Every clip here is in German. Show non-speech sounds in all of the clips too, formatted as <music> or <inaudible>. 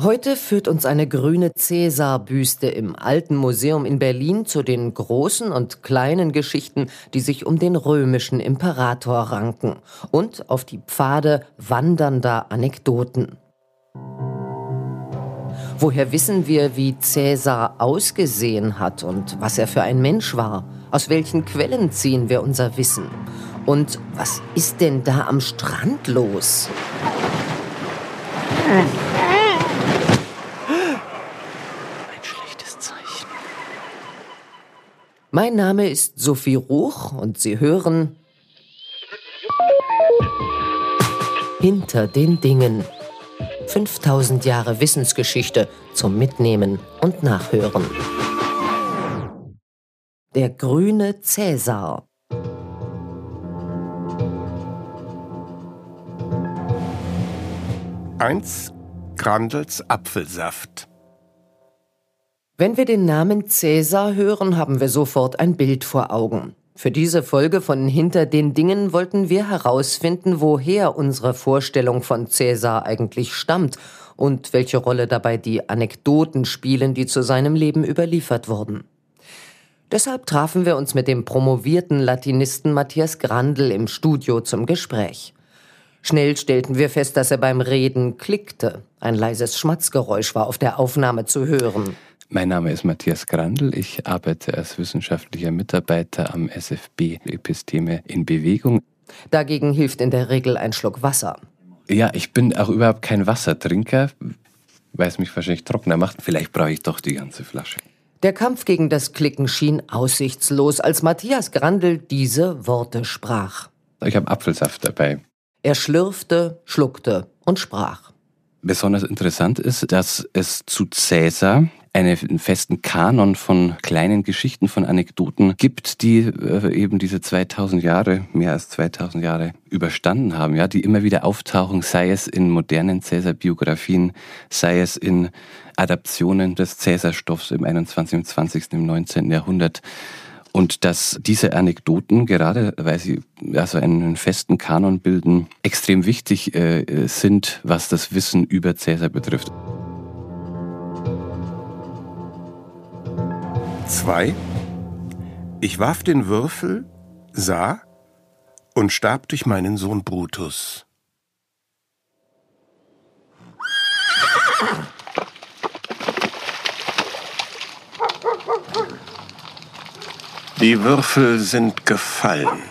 Heute führt uns eine grüne Cäsar-Büste im Alten Museum in Berlin zu den großen und kleinen Geschichten, die sich um den römischen Imperator ranken und auf die Pfade wandernder Anekdoten. Woher wissen wir, wie Cäsar ausgesehen hat und was er für ein Mensch war? Aus welchen Quellen ziehen wir unser Wissen? Und was ist denn da am Strand los? Mein Name ist Sophie Ruch und Sie hören Hinter den Dingen. 5000 Jahre Wissensgeschichte zum Mitnehmen und Nachhören. Der grüne Cäsar. Eins Grandels Apfelsaft. Wenn wir den Namen Cäsar hören, haben wir sofort ein Bild vor Augen. Für diese Folge von Hinter den Dingen wollten wir herausfinden, woher unsere Vorstellung von Cäsar eigentlich stammt und welche Rolle dabei die Anekdoten spielen, die zu seinem Leben überliefert wurden. Deshalb trafen wir uns mit dem promovierten Latinisten Matthias Grandl im Studio zum Gespräch. Schnell stellten wir fest, dass er beim Reden klickte. Ein leises Schmatzgeräusch war auf der Aufnahme zu hören. Mein Name ist Matthias Grandl. Ich arbeite als wissenschaftlicher Mitarbeiter am SFB Episteme in Bewegung. Dagegen hilft in der Regel ein Schluck Wasser. Ja, ich bin auch überhaupt kein Wassertrinker, weil es mich wahrscheinlich trockener macht. Vielleicht brauche ich doch die ganze Flasche. Der Kampf gegen das Klicken schien aussichtslos, als Matthias Grandl diese Worte sprach. Ich habe Apfelsaft dabei. Er schlürfte, schluckte und sprach. Besonders interessant ist, dass es zu Cäsar einen festen Kanon von kleinen Geschichten, von Anekdoten gibt, die äh, eben diese 2000 Jahre, mehr als 2000 Jahre überstanden haben, ja, die immer wieder auftauchen, sei es in modernen Cäsar-Biografien, sei es in Adaptionen des Cäsar-Stoffs im 21., im 20., im 19. Jahrhundert. Und dass diese Anekdoten, gerade weil sie also einen festen Kanon bilden, extrem wichtig äh, sind, was das Wissen über Cäsar betrifft. 2. Ich warf den Würfel, sah und starb durch meinen Sohn Brutus. Die Würfel sind gefallen.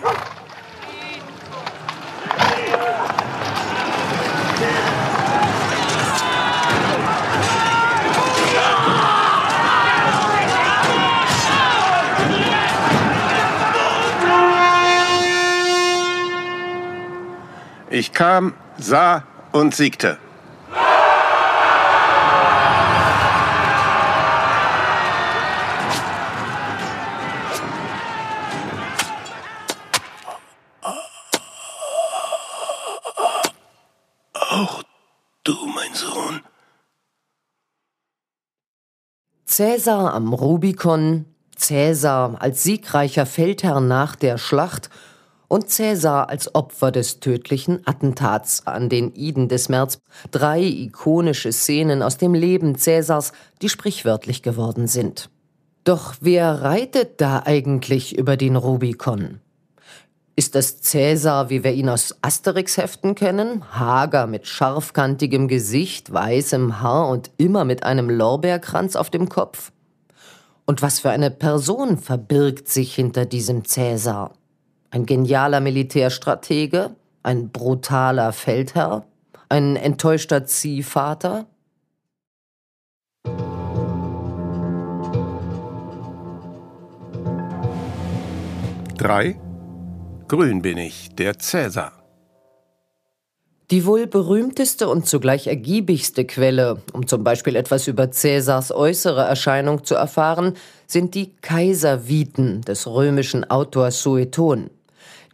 Ich kam, sah und siegte. Auch du, mein Sohn. Cäsar am Rubikon, Cäsar als siegreicher Feldherr nach der Schlacht und Cäsar als Opfer des tödlichen Attentats an den Iden des März. Drei ikonische Szenen aus dem Leben Cäsars, die sprichwörtlich geworden sind. Doch wer reitet da eigentlich über den Rubikon? Ist das Cäsar, wie wir ihn aus Asterix-Heften kennen? Hager mit scharfkantigem Gesicht, weißem Haar und immer mit einem Lorbeerkranz auf dem Kopf? Und was für eine Person verbirgt sich hinter diesem Cäsar? Ein genialer Militärstratege? Ein brutaler Feldherr? Ein enttäuschter Ziehvater? Drei. Grün bin ich, der Cäsar. Die wohl berühmteste und zugleich ergiebigste Quelle, um zum Beispiel etwas über Cäsars äußere Erscheinung zu erfahren, sind die Kaiserviten des römischen Autors Sueton.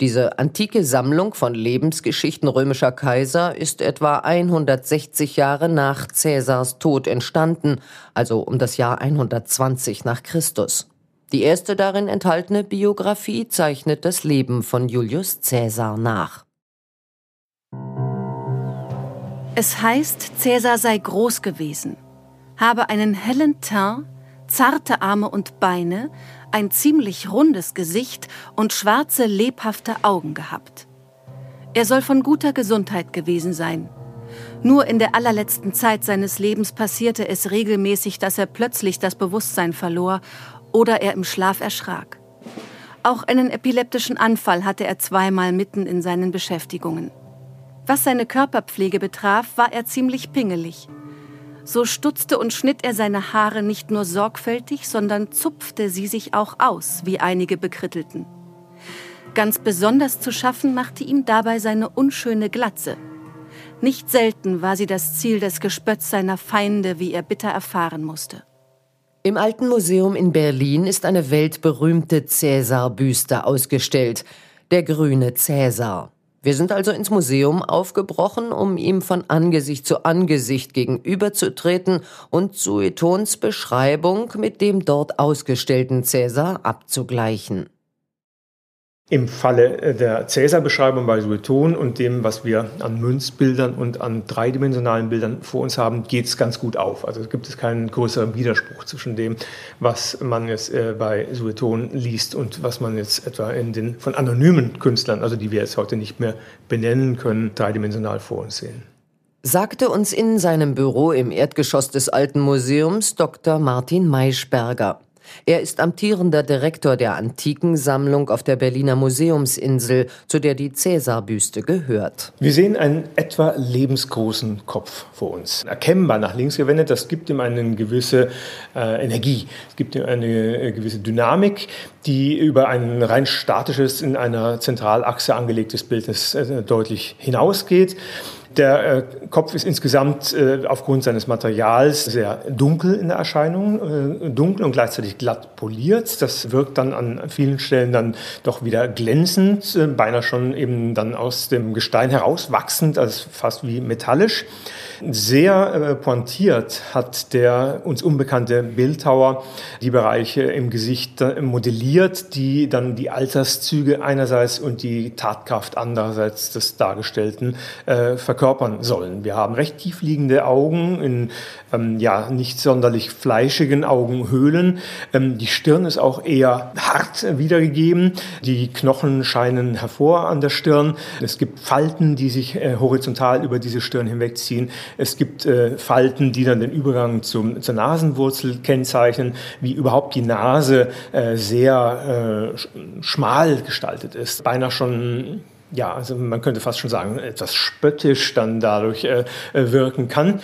Diese antike Sammlung von Lebensgeschichten römischer Kaiser ist etwa 160 Jahre nach Cäsars Tod entstanden, also um das Jahr 120 nach Christus. Die erste darin enthaltene Biografie zeichnet das Leben von Julius Cäsar nach. Es heißt, Cäsar sei groß gewesen, habe einen hellen Teint, zarte Arme und Beine, ein ziemlich rundes Gesicht und schwarze, lebhafte Augen gehabt. Er soll von guter Gesundheit gewesen sein. Nur in der allerletzten Zeit seines Lebens passierte es regelmäßig, dass er plötzlich das Bewusstsein verlor oder er im Schlaf erschrak. Auch einen epileptischen Anfall hatte er zweimal mitten in seinen Beschäftigungen. Was seine Körperpflege betraf, war er ziemlich pingelig. So stutzte und schnitt er seine Haare nicht nur sorgfältig, sondern zupfte sie sich auch aus, wie einige bekrittelten. Ganz besonders zu schaffen machte ihm dabei seine unschöne Glatze. Nicht selten war sie das Ziel des Gespötts seiner Feinde, wie er bitter erfahren musste. Im Alten Museum in Berlin ist eine weltberühmte Cäsar-Büste ausgestellt, der grüne Cäsar. Wir sind also ins Museum aufgebrochen, um ihm von Angesicht zu Angesicht gegenüberzutreten und Suetons Beschreibung mit dem dort ausgestellten Cäsar abzugleichen. Im Falle äh, der Cäsar-Beschreibung bei Sueton und dem, was wir an Münzbildern und an dreidimensionalen Bildern vor uns haben, geht es ganz gut auf. Also gibt es keinen größeren Widerspruch zwischen dem, was man jetzt äh, bei Sueton liest und was man jetzt etwa in den von anonymen Künstlern, also die wir jetzt heute nicht mehr benennen können, dreidimensional vor uns sehen. Sagte uns in seinem Büro im Erdgeschoss des Alten Museums Dr. Martin Maischberger. Er ist amtierender Direktor der Antikensammlung auf der Berliner Museumsinsel, zu der die Cäsarbüste gehört. Wir sehen einen etwa lebensgroßen Kopf vor uns. Erkennbar nach links gewendet, das gibt ihm eine gewisse äh, Energie, es gibt ihm eine äh, gewisse Dynamik, die über ein rein statisches, in einer Zentralachse angelegtes Bildnis äh, deutlich hinausgeht. Der äh, Kopf ist insgesamt äh, aufgrund seines Materials sehr dunkel in der Erscheinung, äh, dunkel und gleichzeitig glatt poliert. Das wirkt dann an vielen Stellen dann doch wieder glänzend, äh, beinahe schon eben dann aus dem Gestein herauswachsend, also fast wie metallisch. Sehr äh, pointiert hat der uns unbekannte Bildhauer die Bereiche im Gesicht äh, modelliert, die dann die Alterszüge einerseits und die Tatkraft andererseits des Dargestellten äh, verkörpern sollen. Wir haben recht tiefliegende Augen in ähm, ja nicht sonderlich fleischigen Augenhöhlen. Ähm, die Stirn ist auch eher hart wiedergegeben. Die Knochen scheinen hervor an der Stirn. Es gibt Falten, die sich äh, horizontal über diese Stirn hinwegziehen. Es gibt äh, Falten, die dann den Übergang zum, zur Nasenwurzel kennzeichnen, wie überhaupt die Nase äh, sehr äh, schmal gestaltet ist. Beinahe schon ja, also man könnte fast schon sagen, etwas spöttisch dann dadurch äh, äh wirken kann.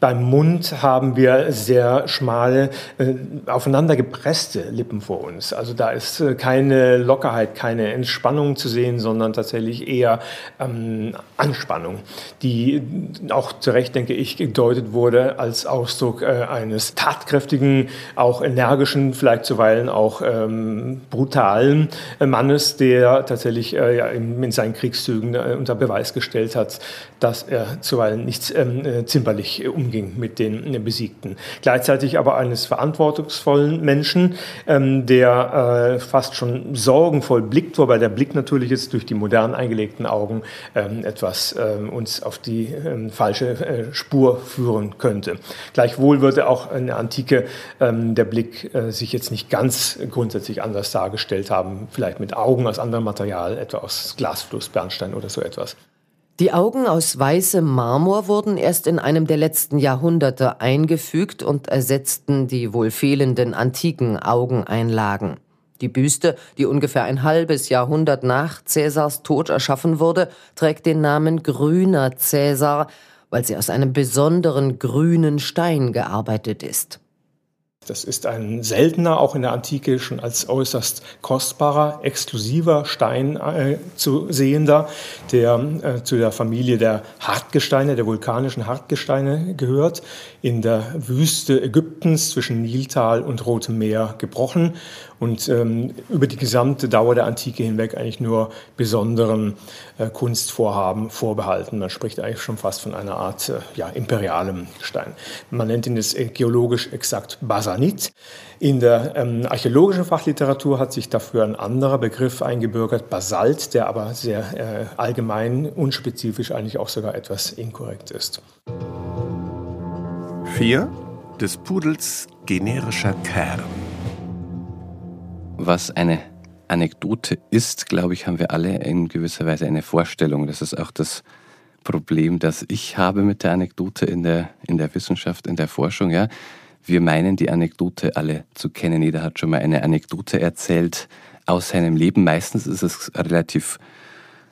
Beim Mund haben wir sehr schmale, äh, aufeinander gepresste Lippen vor uns. Also da ist äh, keine Lockerheit, keine Entspannung zu sehen, sondern tatsächlich eher ähm, Anspannung, die auch zu Recht, denke ich, gedeutet wurde als Ausdruck äh, eines tatkräftigen, auch energischen, vielleicht zuweilen auch ähm, brutalen äh, Mannes, der tatsächlich äh, ja, in, in, seinen Kriegszügen äh, unter Beweis gestellt hat, dass er zuweilen nicht ähm, zimperlich umgeht umging mit den Besiegten. Gleichzeitig aber eines verantwortungsvollen Menschen, ähm, der äh, fast schon sorgenvoll blickt, wobei der Blick natürlich jetzt durch die modern eingelegten Augen ähm, etwas ähm, uns auf die ähm, falsche äh, Spur führen könnte. Gleichwohl würde auch in der Antike ähm, der Blick äh, sich jetzt nicht ganz grundsätzlich anders dargestellt haben, vielleicht mit Augen aus anderem Material, etwa aus Glasfluss, Bernstein oder so etwas. Die Augen aus weißem Marmor wurden erst in einem der letzten Jahrhunderte eingefügt und ersetzten die wohl fehlenden antiken Augeneinlagen. Die Büste, die ungefähr ein halbes Jahrhundert nach Cäsars Tod erschaffen wurde, trägt den Namen Grüner Cäsar, weil sie aus einem besonderen grünen Stein gearbeitet ist. Das ist ein seltener, auch in der Antike schon als äußerst kostbarer, exklusiver Stein äh, zu sehender, der äh, zu der Familie der Hartgesteine, der vulkanischen Hartgesteine gehört, in der Wüste Ägyptens zwischen Niltal und Rotem Meer gebrochen und ähm, über die gesamte Dauer der Antike hinweg eigentlich nur besonderen äh, Kunstvorhaben vorbehalten. Man spricht eigentlich schon fast von einer Art äh, ja, imperialem Stein. Man nennt ihn jetzt geologisch exakt Basanit. In der ähm, archäologischen Fachliteratur hat sich dafür ein anderer Begriff eingebürgert, Basalt, der aber sehr äh, allgemein, unspezifisch eigentlich auch sogar etwas inkorrekt ist. 4. Des Pudels generischer Kern. Was eine Anekdote ist, glaube ich, haben wir alle in gewisser Weise eine Vorstellung. Das ist auch das Problem, das ich habe mit der Anekdote in der, in der Wissenschaft, in der Forschung. Ja. Wir meinen, die Anekdote alle zu kennen. Jeder hat schon mal eine Anekdote erzählt aus seinem Leben. Meistens ist es relativ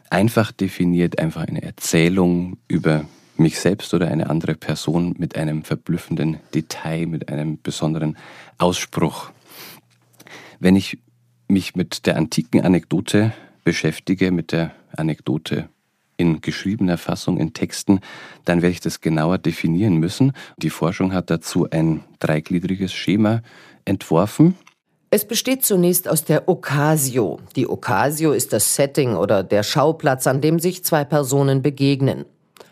einfach definiert, einfach eine Erzählung über mich selbst oder eine andere Person mit einem verblüffenden Detail, mit einem besonderen Ausspruch. Wenn ich mich mit der antiken Anekdote beschäftige, mit der Anekdote in geschriebener Fassung, in Texten, dann werde ich das genauer definieren müssen. Die Forschung hat dazu ein dreigliedriges Schema entworfen. Es besteht zunächst aus der Occasio. Die Occasio ist das Setting oder der Schauplatz, an dem sich zwei Personen begegnen.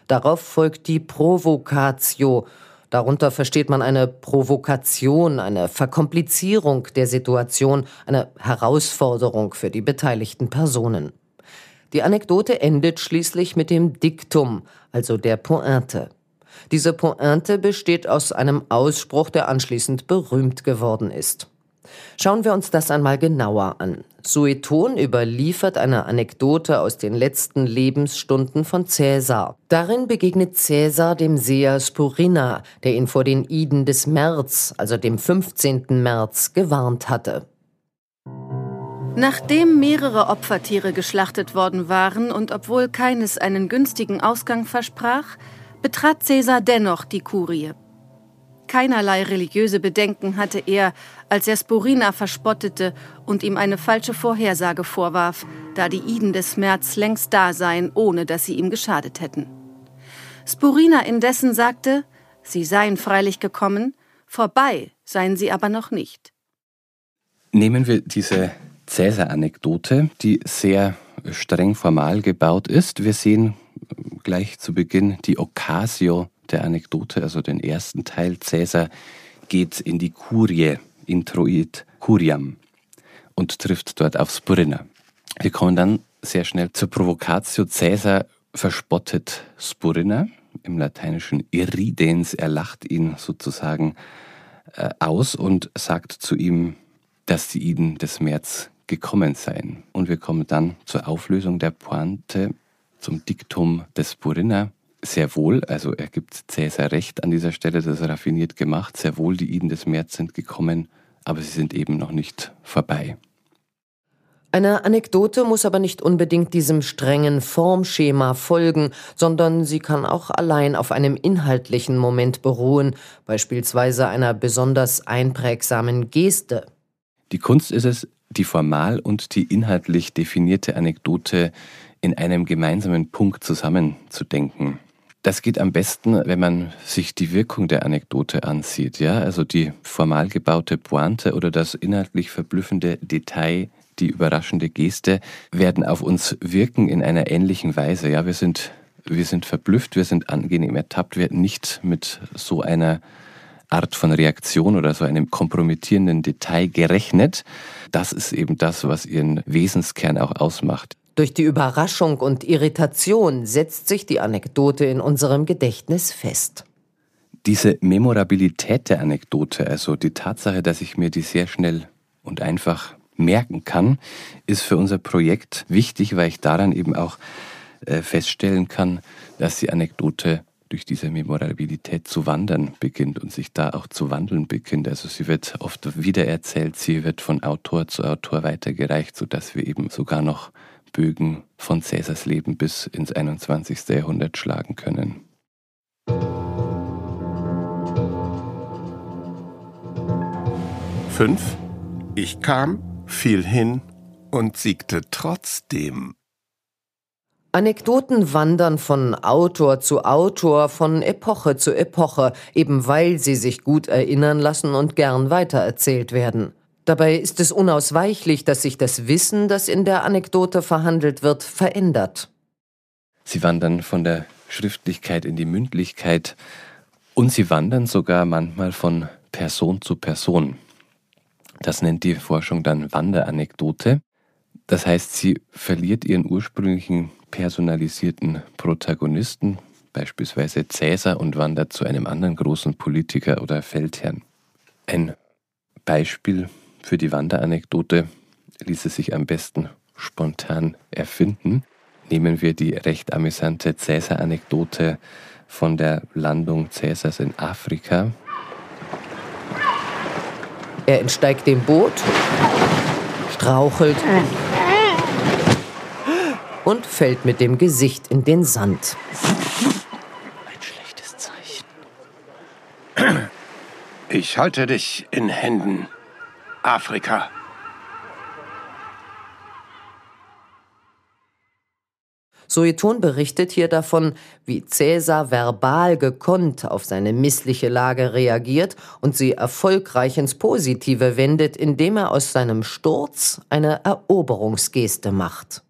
Darauf folgt die Provocatio. Darunter versteht man eine Provokation, eine Verkomplizierung der Situation, eine Herausforderung für die beteiligten Personen. Die Anekdote endet schließlich mit dem Diktum, also der Pointe. Diese Pointe besteht aus einem Ausspruch, der anschließend berühmt geworden ist. Schauen wir uns das einmal genauer an. Sueton überliefert eine Anekdote aus den letzten Lebensstunden von Cäsar. Darin begegnet Cäsar dem Seher Spurina, der ihn vor den Iden des März, also dem 15. März, gewarnt hatte. Nachdem mehrere Opfertiere geschlachtet worden waren und obwohl keines einen günstigen Ausgang versprach, betrat Cäsar dennoch die Kurie. Keinerlei religiöse Bedenken hatte er, als er Sporina verspottete und ihm eine falsche Vorhersage vorwarf, da die Iden des März längst da seien, ohne dass sie ihm geschadet hätten. Sporina indessen sagte, sie seien freilich gekommen, vorbei seien sie aber noch nicht. Nehmen wir diese Cäsar-Anekdote, die sehr streng formal gebaut ist. Wir sehen gleich zu Beginn die Occasio der Anekdote, also den ersten Teil, Cäsar geht in die Kurie, introit Curiam und trifft dort auf Spurina. Wir kommen dann sehr schnell zur Provocatio. Cäsar verspottet Spurina im lateinischen Irridens. Er lacht ihn sozusagen äh, aus und sagt zu ihm, dass die Iden des März gekommen seien. Und wir kommen dann zur Auflösung der Pointe, zum Diktum des Spurina. Sehr wohl, also er gibt Cäsar recht an dieser Stelle, das ist raffiniert gemacht. Sehr wohl, die Iden des März sind gekommen, aber sie sind eben noch nicht vorbei. Eine Anekdote muss aber nicht unbedingt diesem strengen Formschema folgen, sondern sie kann auch allein auf einem inhaltlichen Moment beruhen, beispielsweise einer besonders einprägsamen Geste. Die Kunst ist es, die formal und die inhaltlich definierte Anekdote in einem gemeinsamen Punkt zusammenzudenken. Das geht am besten, wenn man sich die Wirkung der Anekdote ansieht, ja, also die formal gebaute Pointe oder das inhaltlich verblüffende Detail, die überraschende Geste werden auf uns wirken in einer ähnlichen Weise, ja, wir sind wir sind verblüfft, wir sind angenehm ertappt, wir nicht mit so einer Art von Reaktion oder so einem kompromittierenden Detail gerechnet. Das ist eben das, was ihren Wesenskern auch ausmacht. Durch die Überraschung und Irritation setzt sich die Anekdote in unserem Gedächtnis fest. Diese Memorabilität der Anekdote, also die Tatsache, dass ich mir die sehr schnell und einfach merken kann, ist für unser Projekt wichtig, weil ich daran eben auch äh, feststellen kann, dass die Anekdote durch diese Memorabilität zu wandern beginnt und sich da auch zu wandeln beginnt. Also sie wird oft wiedererzählt, sie wird von Autor zu Autor weitergereicht, sodass wir eben sogar noch Bögen von Cäsars Leben bis ins 21. Jahrhundert schlagen können. Fünf. Ich kam, fiel hin und siegte trotzdem. Anekdoten wandern von Autor zu Autor, von Epoche zu Epoche, eben weil sie sich gut erinnern lassen und gern weitererzählt werden. Dabei ist es unausweichlich, dass sich das Wissen, das in der Anekdote verhandelt wird, verändert. Sie wandern von der Schriftlichkeit in die Mündlichkeit und sie wandern sogar manchmal von Person zu Person. Das nennt die Forschung dann Wanderanekdote. Das heißt, sie verliert ihren ursprünglichen personalisierten Protagonisten, beispielsweise Cäsar, und wandert zu einem anderen großen Politiker oder Feldherrn. Ein Beispiel für die Wanderanekdote ließe sich am besten spontan erfinden. Nehmen wir die recht amüsante Cäsar-Anekdote von der Landung Cäsars in Afrika. Er entsteigt dem Boot, strauchelt und fällt mit dem Gesicht in den Sand. Ein schlechtes Zeichen. Ich halte dich in Händen, Afrika. Sueton berichtet hier davon, wie Cäsar verbal gekonnt auf seine missliche Lage reagiert und sie erfolgreich ins Positive wendet, indem er aus seinem Sturz eine Eroberungsgeste macht.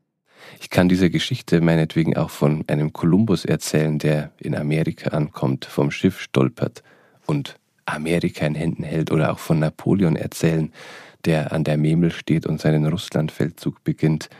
Ich kann diese Geschichte meinetwegen auch von einem Kolumbus erzählen, der in Amerika ankommt, vom Schiff stolpert und Amerika in Händen hält, oder auch von Napoleon erzählen, der an der Memel steht und seinen Russlandfeldzug beginnt.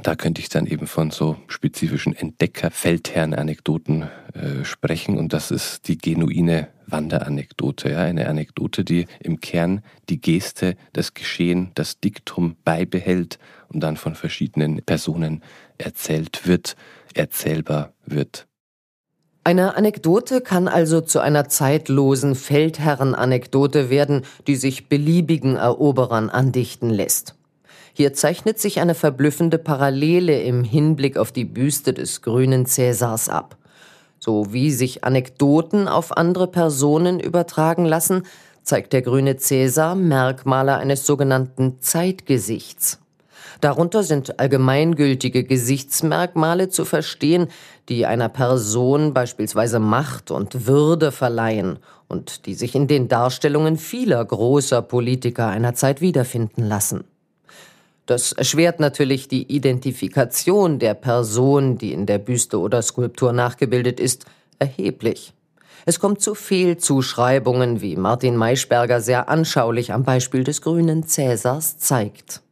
Da könnte ich dann eben von so spezifischen Entdecker-Feldherren-Anekdoten äh, sprechen und das ist die genuine Wanderanekdote. Ja? Eine Anekdote, die im Kern die Geste, das Geschehen, das Diktum beibehält und dann von verschiedenen Personen erzählt wird, erzählbar wird. Eine Anekdote kann also zu einer zeitlosen Feldherrenanekdote werden, die sich beliebigen Eroberern andichten lässt. Hier zeichnet sich eine verblüffende Parallele im Hinblick auf die Büste des grünen Cäsars ab. So wie sich Anekdoten auf andere Personen übertragen lassen, zeigt der grüne Cäsar Merkmale eines sogenannten Zeitgesichts. Darunter sind allgemeingültige Gesichtsmerkmale zu verstehen, die einer Person beispielsweise Macht und Würde verleihen und die sich in den Darstellungen vieler großer Politiker einer Zeit wiederfinden lassen. Das erschwert natürlich die Identifikation der Person, die in der Büste oder Skulptur nachgebildet ist, erheblich. Es kommt zu Fehlzuschreibungen, wie Martin Maischberger sehr anschaulich am Beispiel des grünen Cäsars zeigt.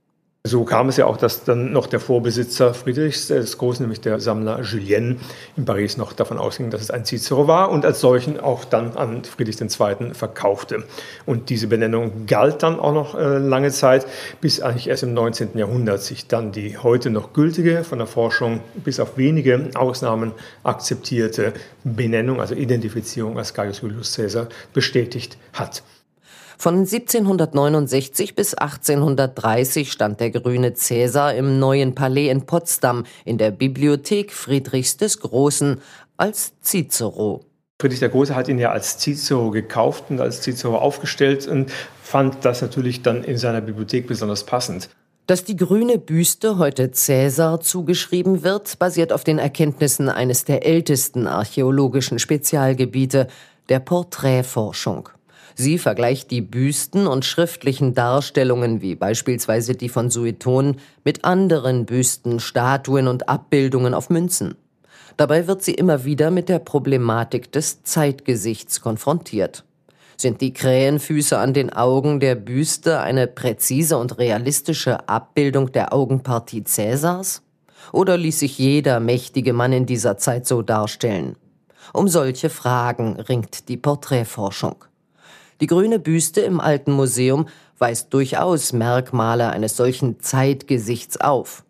So kam es ja auch, dass dann noch der Vorbesitzer Friedrichs des Großen, nämlich der Sammler Julien in Paris, noch davon ausging, dass es ein Cicero war und als solchen auch dann an Friedrich II. verkaufte. Und diese Benennung galt dann auch noch äh, lange Zeit, bis eigentlich erst im 19. Jahrhundert sich dann die heute noch gültige, von der Forschung bis auf wenige Ausnahmen akzeptierte Benennung, also Identifizierung als Gaius Julius Caesar, bestätigt hat. Von 1769 bis 1830 stand der grüne Cäsar im neuen Palais in Potsdam in der Bibliothek Friedrichs des Großen als Cicero. Friedrich der Große hat ihn ja als Cicero gekauft und als Cicero aufgestellt und fand das natürlich dann in seiner Bibliothek besonders passend. Dass die grüne Büste heute Cäsar zugeschrieben wird, basiert auf den Erkenntnissen eines der ältesten archäologischen Spezialgebiete, der Porträtforschung. Sie vergleicht die Büsten und schriftlichen Darstellungen, wie beispielsweise die von Sueton, mit anderen Büsten, Statuen und Abbildungen auf Münzen. Dabei wird sie immer wieder mit der Problematik des Zeitgesichts konfrontiert. Sind die Krähenfüße an den Augen der Büste eine präzise und realistische Abbildung der Augenpartie Cäsars? Oder ließ sich jeder mächtige Mann in dieser Zeit so darstellen? Um solche Fragen ringt die Porträtforschung. Die grüne Büste im Alten Museum weist durchaus Merkmale eines solchen Zeitgesichts auf.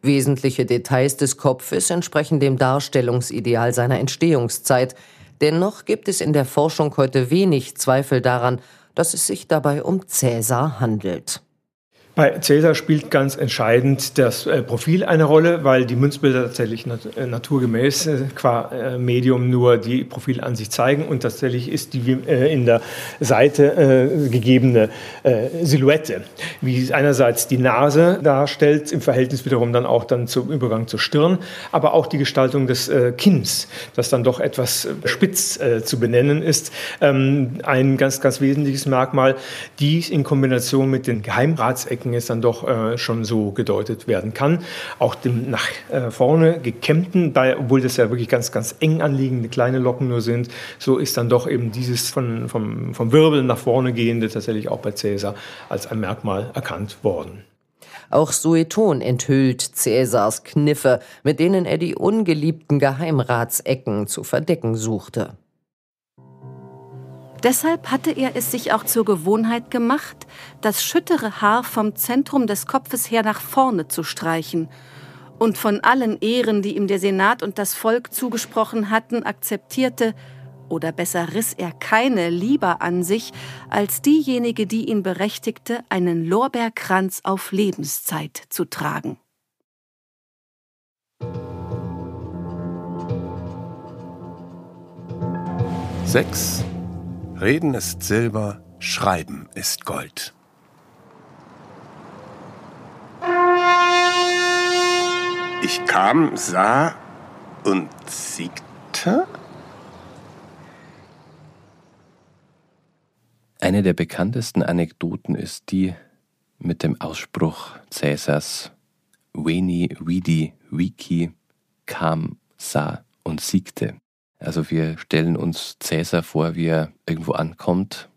Wesentliche Details des Kopfes entsprechen dem Darstellungsideal seiner Entstehungszeit. Dennoch gibt es in der Forschung heute wenig Zweifel daran, dass es sich dabei um Cäsar handelt. Bei Cäsar spielt ganz entscheidend das äh, Profil eine Rolle, weil die Münzbilder tatsächlich äh, naturgemäß äh, qua Medium nur die Profilansicht zeigen und tatsächlich ist die in der Seite gegebene Silhouette, wie einerseits die Nase darstellt, im Verhältnis wiederum dann auch dann zum Übergang zur Stirn, aber auch die Gestaltung des Kinns, das dann doch etwas spitz zu benennen ist, ähm, ein ganz, ganz wesentliches Merkmal, dies in Kombination mit den Geheimratsecken Ecken es dann doch äh, schon so gedeutet werden kann. Auch dem nach äh, vorne gekämmten, bei, obwohl das ja wirklich ganz, ganz eng anliegende kleine Locken nur sind, so ist dann doch eben dieses von, vom, vom Wirbel nach vorne gehende tatsächlich auch bei Cäsar als ein Merkmal erkannt worden. Auch Sueton enthüllt Cäsars Kniffe, mit denen er die ungeliebten Geheimratsecken zu verdecken suchte. Deshalb hatte er es sich auch zur Gewohnheit gemacht, das schüttere Haar vom Zentrum des Kopfes her nach vorne zu streichen und von allen Ehren, die ihm der Senat und das Volk zugesprochen hatten, akzeptierte, oder besser riss er keine lieber an sich, als diejenige, die ihn berechtigte, einen Lorbeerkranz auf Lebenszeit zu tragen. Sechs Reden ist Silber, Schreiben ist Gold. Ich kam, sah und siegte? Eine der bekanntesten Anekdoten ist die mit dem Ausspruch Cäsars Veni, Vidi, Vici, kam, sah und siegte. Also wir stellen uns Cäsar vor, wie er irgendwo ankommt,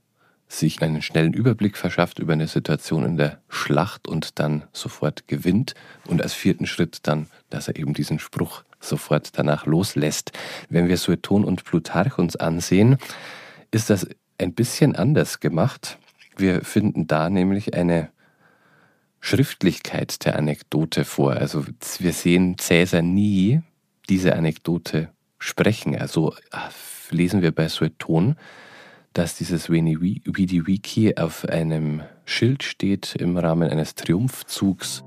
sich einen schnellen Überblick verschafft über eine Situation in der Schlacht und dann sofort gewinnt und als vierten Schritt dann, dass er eben diesen Spruch sofort danach loslässt. Wenn wir Sueton und Plutarch uns ansehen, ist das ein bisschen anders gemacht. Wir finden da nämlich eine Schriftlichkeit der Anekdote vor. Also wir sehen Cäsar nie diese Anekdote sprechen. Also ah, lesen wir bei Sueton, dass dieses Vidi Vici auf einem Schild steht im Rahmen eines Triumphzugs.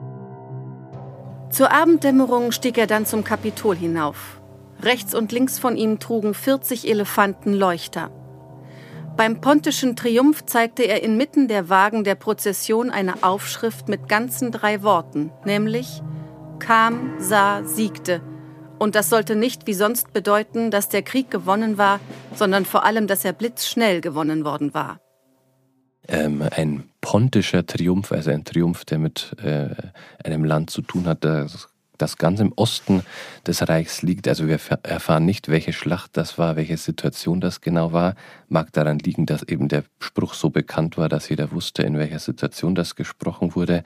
Zur Abenddämmerung stieg er dann zum Kapitol hinauf. Rechts und links von ihm trugen 40 Elefanten Leuchter. Beim pontischen Triumph zeigte er inmitten der Wagen der Prozession eine Aufschrift mit ganzen drei Worten, nämlich kam, sah, siegte – und das sollte nicht wie sonst bedeuten, dass der Krieg gewonnen war, sondern vor allem, dass er blitzschnell gewonnen worden war. Ähm, ein pontischer Triumph, also ein Triumph, der mit äh, einem Land zu tun hat, das, das ganz im Osten des Reichs liegt. Also wir erfahren nicht, welche Schlacht das war, welche Situation das genau war. Mag daran liegen, dass eben der Spruch so bekannt war, dass jeder wusste, in welcher Situation das gesprochen wurde.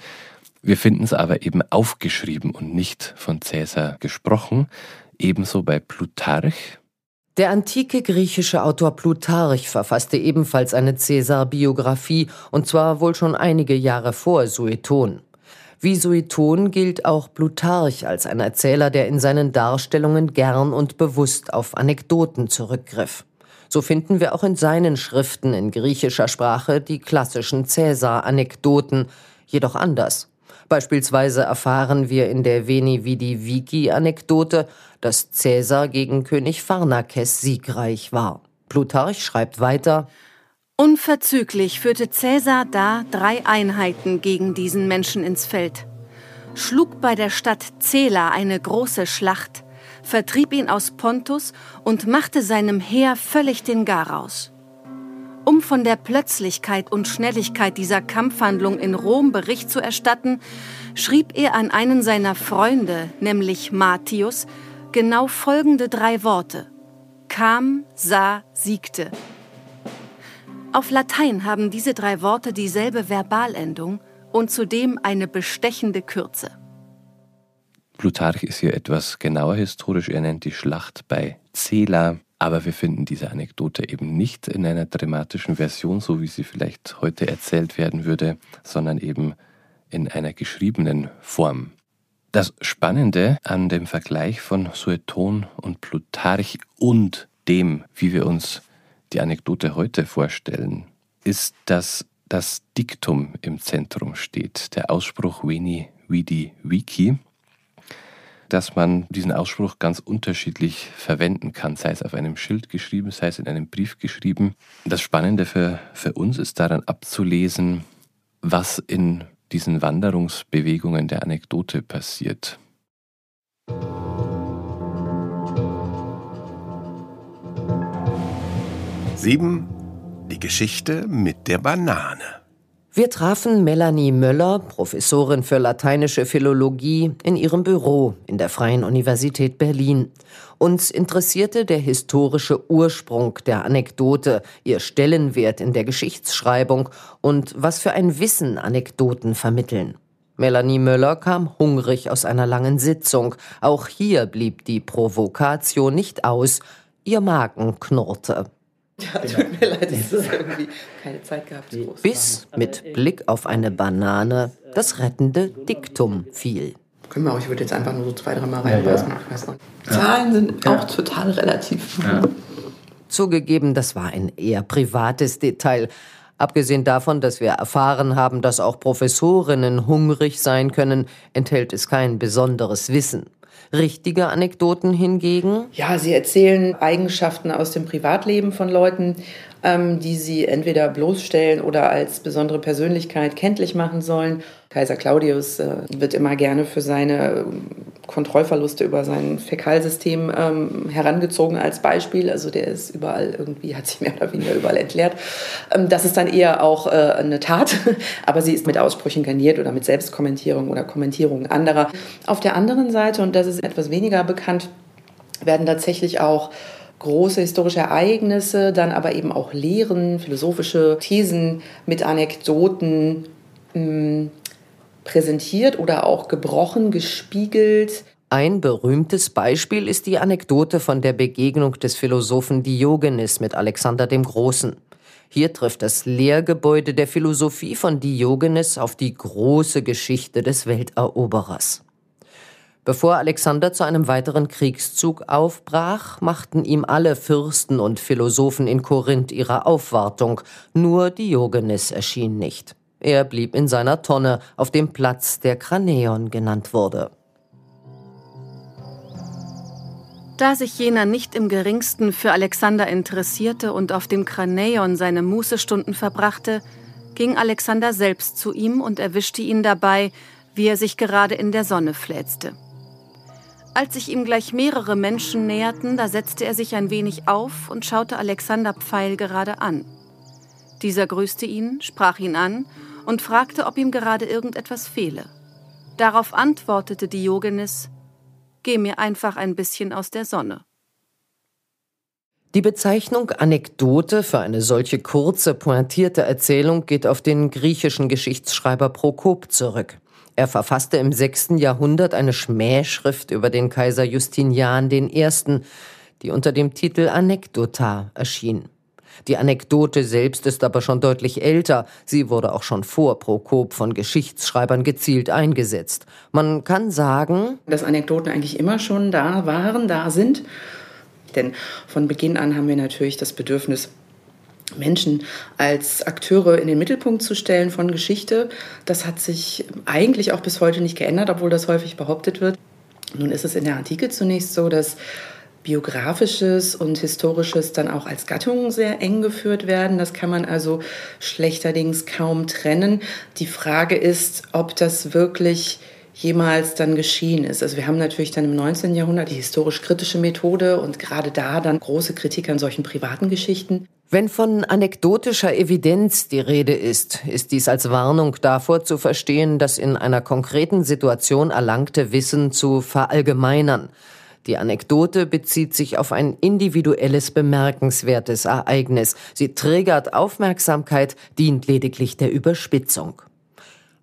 Wir finden es aber eben aufgeschrieben und nicht von Cäsar gesprochen, ebenso bei Plutarch. Der antike griechische Autor Plutarch verfasste ebenfalls eine Cäsar-Biografie, und zwar wohl schon einige Jahre vor Sueton. Wie Sueton gilt auch Plutarch als ein Erzähler, der in seinen Darstellungen gern und bewusst auf Anekdoten zurückgriff. So finden wir auch in seinen Schriften in griechischer Sprache die klassischen Cäsar-Anekdoten, jedoch anders. Beispielsweise erfahren wir in der Veni Vidi Vici Anekdote, dass Caesar gegen König Pharnakes siegreich war. Plutarch schreibt weiter, Unverzüglich führte Caesar da drei Einheiten gegen diesen Menschen ins Feld, schlug bei der Stadt Cela eine große Schlacht, vertrieb ihn aus Pontus und machte seinem Heer völlig den Garaus. Um von der Plötzlichkeit und Schnelligkeit dieser Kampfhandlung in Rom Bericht zu erstatten, schrieb er an einen seiner Freunde, nämlich Martius, genau folgende drei Worte. Kam, sah, siegte. Auf Latein haben diese drei Worte dieselbe Verbalendung und zudem eine bestechende Kürze. Plutarch ist hier etwas genauer historisch. Er nennt die Schlacht bei Cela aber wir finden diese Anekdote eben nicht in einer dramatischen Version, so wie sie vielleicht heute erzählt werden würde, sondern eben in einer geschriebenen Form. Das Spannende an dem Vergleich von Sueton und Plutarch und dem, wie wir uns die Anekdote heute vorstellen, ist, dass das Diktum im Zentrum steht, der Ausspruch Veni, Vidi, Vici, dass man diesen Ausspruch ganz unterschiedlich verwenden kann, sei es auf einem Schild geschrieben, sei es in einem Brief geschrieben. Das Spannende für, für uns ist daran abzulesen, was in diesen Wanderungsbewegungen der Anekdote passiert. Sieben. Die Geschichte mit der Banane. Wir trafen Melanie Möller, Professorin für lateinische Philologie, in ihrem Büro in der Freien Universität Berlin. Uns interessierte der historische Ursprung der Anekdote, ihr Stellenwert in der Geschichtsschreibung und was für ein Wissen Anekdoten vermitteln. Melanie Möller kam hungrig aus einer langen Sitzung. Auch hier blieb die Provokatio nicht aus. Ihr Magen knurrte. Ja, tut mir leid, dass das <laughs> irgendwie keine Zeit gehabt groß Bis mit Blick auf eine Banane das rettende Diktum fiel. Können wir auch, ich würde jetzt einfach nur so zwei, dreimal reinbeißen. Ja, ja. Zahlen sind auch total relativ. Zugegeben, das war ein eher privates Detail. Abgesehen davon, dass wir erfahren haben, dass auch Professorinnen hungrig sein können, enthält es kein besonderes Wissen. Richtige Anekdoten hingegen? Ja, sie erzählen Eigenschaften aus dem Privatleben von Leuten, ähm, die sie entweder bloßstellen oder als besondere Persönlichkeit kenntlich machen sollen. Kaiser Claudius äh, wird immer gerne für seine Kontrollverluste über sein Fäkalsystem ähm, herangezogen als Beispiel. Also der ist überall irgendwie, hat sich mehr oder weniger überall entleert. Ähm, das ist dann eher auch äh, eine Tat, <laughs> aber sie ist mit Aussprüchen garniert oder mit Selbstkommentierung oder Kommentierung anderer. Auf der anderen Seite, und das ist etwas weniger bekannt, werden tatsächlich auch große historische Ereignisse, dann aber eben auch Lehren, philosophische Thesen mit Anekdoten mh, hm, präsentiert oder auch gebrochen, gespiegelt. Ein berühmtes Beispiel ist die Anekdote von der Begegnung des Philosophen Diogenes mit Alexander dem Großen. Hier trifft das Lehrgebäude der Philosophie von Diogenes auf die große Geschichte des Welteroberers. Bevor Alexander zu einem weiteren Kriegszug aufbrach, machten ihm alle Fürsten und Philosophen in Korinth ihre Aufwartung, nur Diogenes erschien nicht. Er blieb in seiner Tonne auf dem Platz, der Kranäon genannt wurde. Da sich jener nicht im geringsten für Alexander interessierte und auf dem Kranäon seine Mußestunden verbrachte, ging Alexander selbst zu ihm und erwischte ihn dabei, wie er sich gerade in der Sonne fläzte. Als sich ihm gleich mehrere Menschen näherten, da setzte er sich ein wenig auf und schaute Alexander Pfeil gerade an. Dieser grüßte ihn, sprach ihn an und fragte, ob ihm gerade irgendetwas fehle. Darauf antwortete Diogenes, Geh mir einfach ein bisschen aus der Sonne. Die Bezeichnung Anekdote für eine solche kurze, pointierte Erzählung geht auf den griechischen Geschichtsschreiber Prokop zurück. Er verfasste im 6. Jahrhundert eine Schmähschrift über den Kaiser Justinian I., die unter dem Titel Anekdota erschien. Die Anekdote selbst ist aber schon deutlich älter. Sie wurde auch schon vor Prokop von Geschichtsschreibern gezielt eingesetzt. Man kann sagen, dass Anekdoten eigentlich immer schon da waren, da sind. Denn von Beginn an haben wir natürlich das Bedürfnis, Menschen als Akteure in den Mittelpunkt zu stellen von Geschichte. Das hat sich eigentlich auch bis heute nicht geändert, obwohl das häufig behauptet wird. Nun ist es in der Antike zunächst so, dass biografisches und historisches dann auch als Gattung sehr eng geführt werden. Das kann man also schlechterdings kaum trennen. Die Frage ist, ob das wirklich jemals dann geschehen ist. Also wir haben natürlich dann im 19. Jahrhundert die historisch-kritische Methode und gerade da dann große Kritik an solchen privaten Geschichten. Wenn von anekdotischer Evidenz die Rede ist, ist dies als Warnung davor zu verstehen, das in einer konkreten Situation erlangte Wissen zu verallgemeinern. Die Anekdote bezieht sich auf ein individuelles, bemerkenswertes Ereignis. Sie triggert Aufmerksamkeit, dient lediglich der Überspitzung.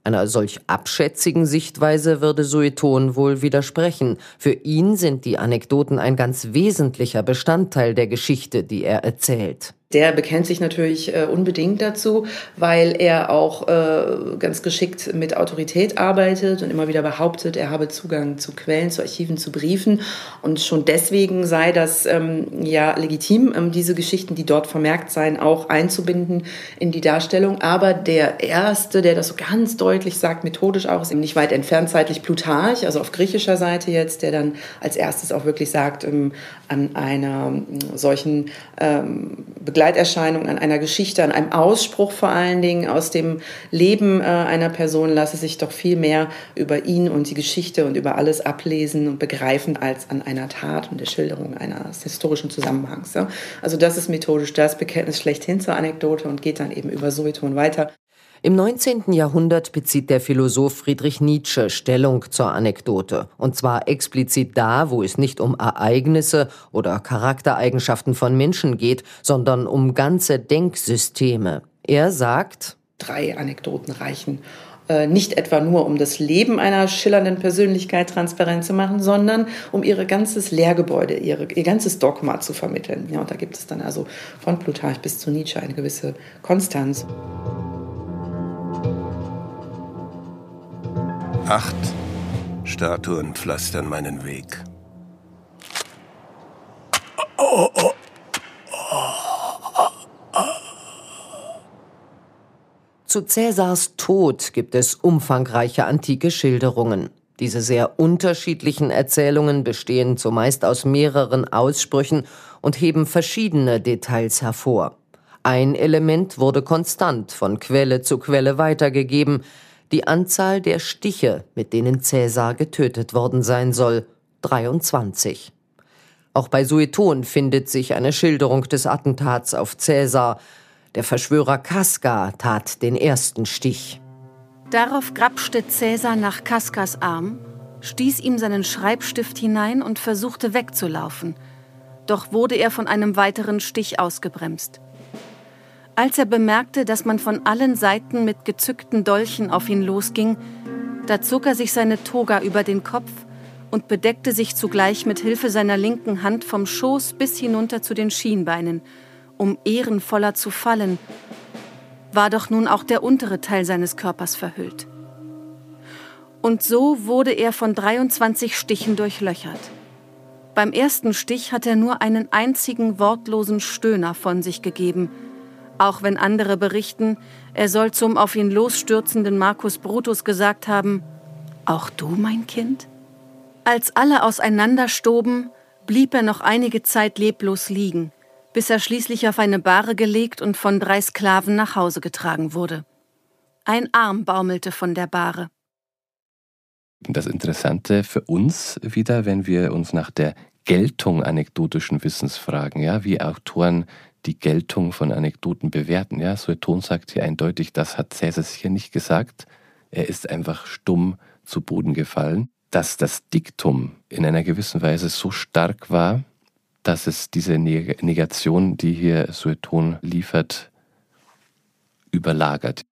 Einer solch abschätzigen Sichtweise würde Sueton wohl widersprechen. Für ihn sind die Anekdoten ein ganz wesentlicher Bestandteil der Geschichte, die er erzählt. Der bekennt sich natürlich äh, unbedingt dazu, weil er auch äh, ganz geschickt mit Autorität arbeitet und immer wieder behauptet, er habe Zugang zu Quellen, zu Archiven, zu Briefen. Und schon deswegen sei das ähm, ja legitim, ähm, diese Geschichten, die dort vermerkt seien, auch einzubinden in die Darstellung. Aber der Erste, der das so ganz deutlich sagt, methodisch auch, ist eben nicht weit entfernt zeitlich Plutarch, also auf griechischer Seite jetzt, der dann als erstes auch wirklich sagt, ähm, an einer ähm, solchen ähm, Begleiterscheinung, an einer Geschichte, an einem Ausspruch vor allen Dingen aus dem Leben äh, einer Person lasse sich doch viel mehr über ihn und die Geschichte und über alles ablesen und begreifen als an einer Tat und der Schilderung eines historischen Zusammenhangs. Also das ist methodisch das Bekenntnis schlechthin zur Anekdote und geht dann eben über Sueton weiter. Im 19. Jahrhundert bezieht der Philosoph Friedrich Nietzsche Stellung zur Anekdote, und zwar explizit da, wo es nicht um Ereignisse oder Charaktereigenschaften von Menschen geht, sondern um ganze Denksysteme. Er sagt, drei Anekdoten reichen äh, nicht etwa nur um das Leben einer schillernden Persönlichkeit transparent zu machen, sondern um ihr ganzes Lehrgebäude, ihre, ihr ganzes Dogma zu vermitteln. Ja, und da gibt es dann also von Plutarch bis zu Nietzsche eine gewisse Konstanz. Acht Statuen pflastern meinen Weg. Zu Cäsars Tod gibt es umfangreiche antike Schilderungen. Diese sehr unterschiedlichen Erzählungen bestehen zumeist aus mehreren Aussprüchen und heben verschiedene Details hervor. Ein Element wurde konstant von Quelle zu Quelle weitergegeben, die Anzahl der Stiche, mit denen Cäsar getötet worden sein soll, 23. Auch bei Sueton findet sich eine Schilderung des Attentats auf Cäsar. Der Verschwörer Casca tat den ersten Stich. Darauf grapschte Cäsar nach Cascas Arm, stieß ihm seinen Schreibstift hinein und versuchte wegzulaufen. Doch wurde er von einem weiteren Stich ausgebremst. Als er bemerkte, dass man von allen Seiten mit gezückten Dolchen auf ihn losging, da zog er sich seine Toga über den Kopf und bedeckte sich zugleich mit Hilfe seiner linken Hand vom Schoß bis hinunter zu den Schienbeinen, um ehrenvoller zu fallen, war doch nun auch der untere Teil seines Körpers verhüllt. Und so wurde er von 23 Stichen durchlöchert. Beim ersten Stich hat er nur einen einzigen wortlosen Stöhner von sich gegeben – auch wenn andere berichten, er soll zum auf ihn losstürzenden Marcus Brutus gesagt haben, Auch du, mein Kind? Als alle auseinanderstoben, blieb er noch einige Zeit leblos liegen, bis er schließlich auf eine Bahre gelegt und von drei Sklaven nach Hause getragen wurde. Ein Arm baumelte von der Bahre. Das Interessante für uns wieder, wenn wir uns nach der Geltung anekdotischen Wissens fragen, ja, wie Autoren die Geltung von Anekdoten bewerten. Ja, Sueton sagt hier eindeutig, das hat Cäsar sicher nicht gesagt. Er ist einfach stumm zu Boden gefallen. Dass das Diktum in einer gewissen Weise so stark war, dass es diese Negation, die hier Sueton liefert, überlagert.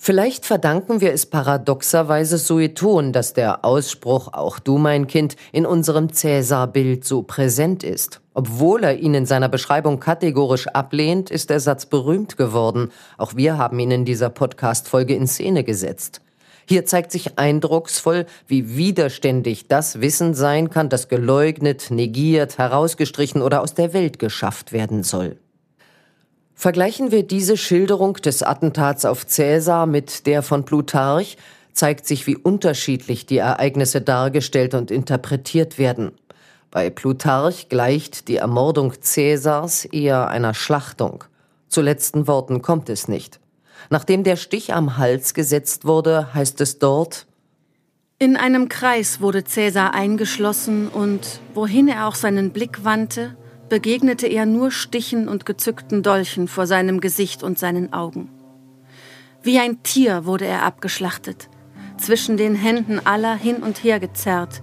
Vielleicht verdanken wir es paradoxerweise Sueton, dass der Ausspruch Auch du, mein Kind, in unserem Cäsar-Bild so präsent ist. Obwohl er ihn in seiner Beschreibung kategorisch ablehnt, ist der Satz berühmt geworden. Auch wir haben ihn in dieser Podcast-Folge in Szene gesetzt. Hier zeigt sich eindrucksvoll, wie widerständig das Wissen sein kann, das geleugnet, negiert, herausgestrichen oder aus der Welt geschafft werden soll. Vergleichen wir diese Schilderung des Attentats auf Cäsar mit der von Plutarch, zeigt sich, wie unterschiedlich die Ereignisse dargestellt und interpretiert werden. Bei Plutarch gleicht die Ermordung Cäsars eher einer Schlachtung. Zu letzten Worten kommt es nicht. Nachdem der Stich am Hals gesetzt wurde, heißt es dort In einem Kreis wurde Cäsar eingeschlossen und wohin er auch seinen Blick wandte, begegnete er nur Stichen und gezückten Dolchen vor seinem Gesicht und seinen Augen. Wie ein Tier wurde er abgeschlachtet, zwischen den Händen aller hin und her gezerrt,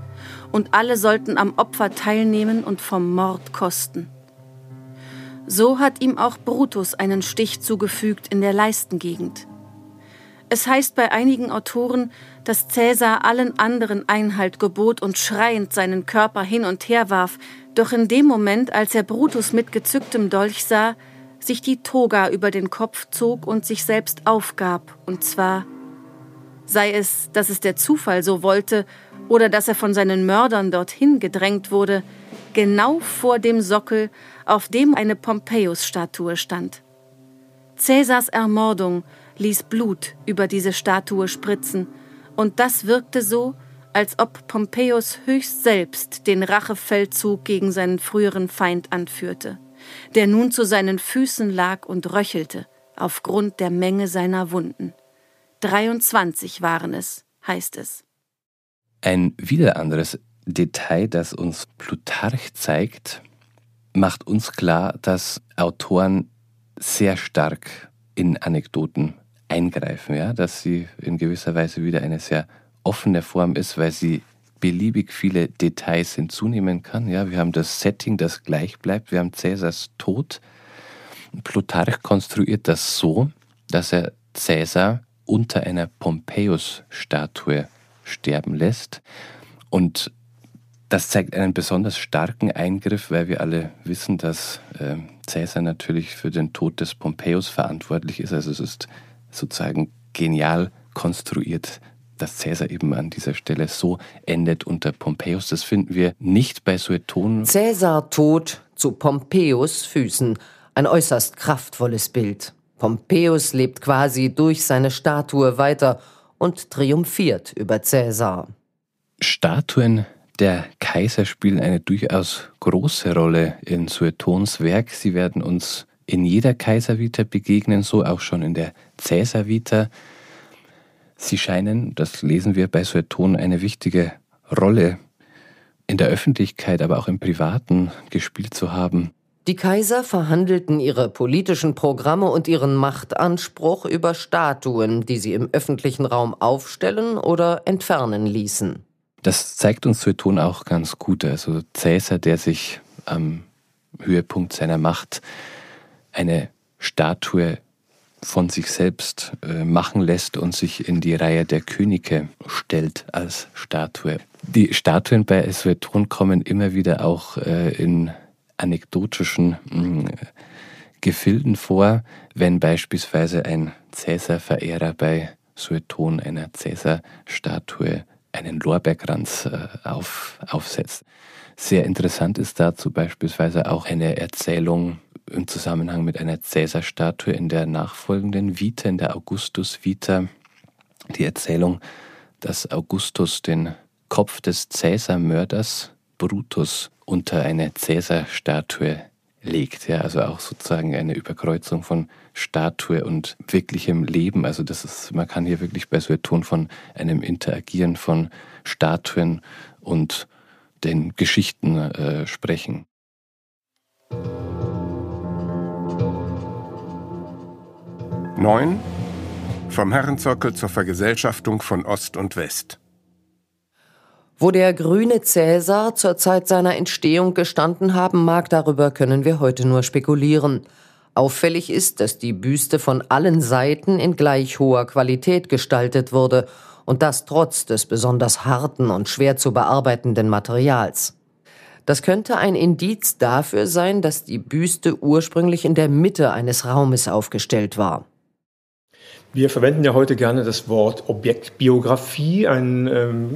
und alle sollten am Opfer teilnehmen und vom Mord kosten. So hat ihm auch Brutus einen Stich zugefügt in der Leistengegend. Es heißt bei einigen Autoren, dass Cäsar allen anderen Einhalt gebot und schreiend seinen Körper hin und her warf, doch in dem Moment, als er Brutus mit gezücktem Dolch sah, sich die Toga über den Kopf zog und sich selbst aufgab, und zwar sei es, dass es der Zufall so wollte oder dass er von seinen Mördern dorthin gedrängt wurde, genau vor dem Sockel, auf dem eine Pompeius-Statue stand. Cäsars Ermordung ließ Blut über diese Statue spritzen, und das wirkte so, als ob Pompeius höchst selbst den Rachefeldzug gegen seinen früheren Feind anführte, der nun zu seinen Füßen lag und röchelte aufgrund der Menge seiner Wunden. 23 waren es, heißt es. Ein wieder anderes Detail, das uns Plutarch zeigt, macht uns klar, dass Autoren sehr stark in Anekdoten eingreifen, ja, dass sie in gewisser Weise wieder eine sehr offene Form ist, weil sie beliebig viele Details hinzunehmen kann. Ja, wir haben das Setting, das gleich bleibt. Wir haben Cäsars Tod. Plutarch konstruiert das so, dass er Cäsar unter einer Pompeius-Statue sterben lässt. Und das zeigt einen besonders starken Eingriff, weil wir alle wissen, dass äh, Cäsar natürlich für den Tod des Pompeius verantwortlich ist. Also es ist sozusagen genial konstruiert, dass Cäsar eben an dieser Stelle so endet unter Pompeius. Das finden wir nicht bei Sueton. Cäsar tot zu Pompeius Füßen. Ein äußerst kraftvolles Bild. Pompeius lebt quasi durch seine Statue weiter und triumphiert über Cäsar. Statuen der Kaiser spielen eine durchaus große Rolle in Suetons Werk. Sie werden uns in jeder Kaiservita begegnen, so auch schon in der Cäsarvita. Sie scheinen, das lesen wir bei Sueton, eine wichtige Rolle in der Öffentlichkeit, aber auch im Privaten gespielt zu haben. Die Kaiser verhandelten ihre politischen Programme und ihren Machtanspruch über Statuen, die sie im öffentlichen Raum aufstellen oder entfernen ließen. Das zeigt uns Sueton auch ganz gut. Also Cäsar, der sich am Höhepunkt seiner Macht eine Statue von sich selbst äh, machen lässt und sich in die Reihe der Könige stellt als Statue. Die Statuen bei Sueton kommen immer wieder auch äh, in anekdotischen mh, Gefilden vor, wenn beispielsweise ein Cäsar-Verehrer bei Sueton einer Cäsar-Statue einen Lorbeerkranz äh, auf, aufsetzt. Sehr interessant ist dazu beispielsweise auch eine Erzählung im Zusammenhang mit einer Cäsar-Statue in der nachfolgenden Vita, in der Augustus-Vita, die Erzählung, dass Augustus den Kopf des Cäsar-Mörders Brutus unter eine Cäsar-Statue legt. Ja, also auch sozusagen eine Überkreuzung von Statue und wirklichem Leben. Also das ist, man kann hier wirklich bei Sueton von einem Interagieren von Statuen und den Geschichten äh, sprechen. Neun. Vom Herrenzirkel zur Vergesellschaftung von Ost und West. Wo der grüne Cäsar zur Zeit seiner Entstehung gestanden haben mag, darüber können wir heute nur spekulieren. Auffällig ist, dass die Büste von allen Seiten in gleich hoher Qualität gestaltet wurde und das trotz des besonders harten und schwer zu bearbeitenden Materials. Das könnte ein Indiz dafür sein, dass die Büste ursprünglich in der Mitte eines Raumes aufgestellt war. Wir verwenden ja heute gerne das Wort Objektbiografie, ein, ähm,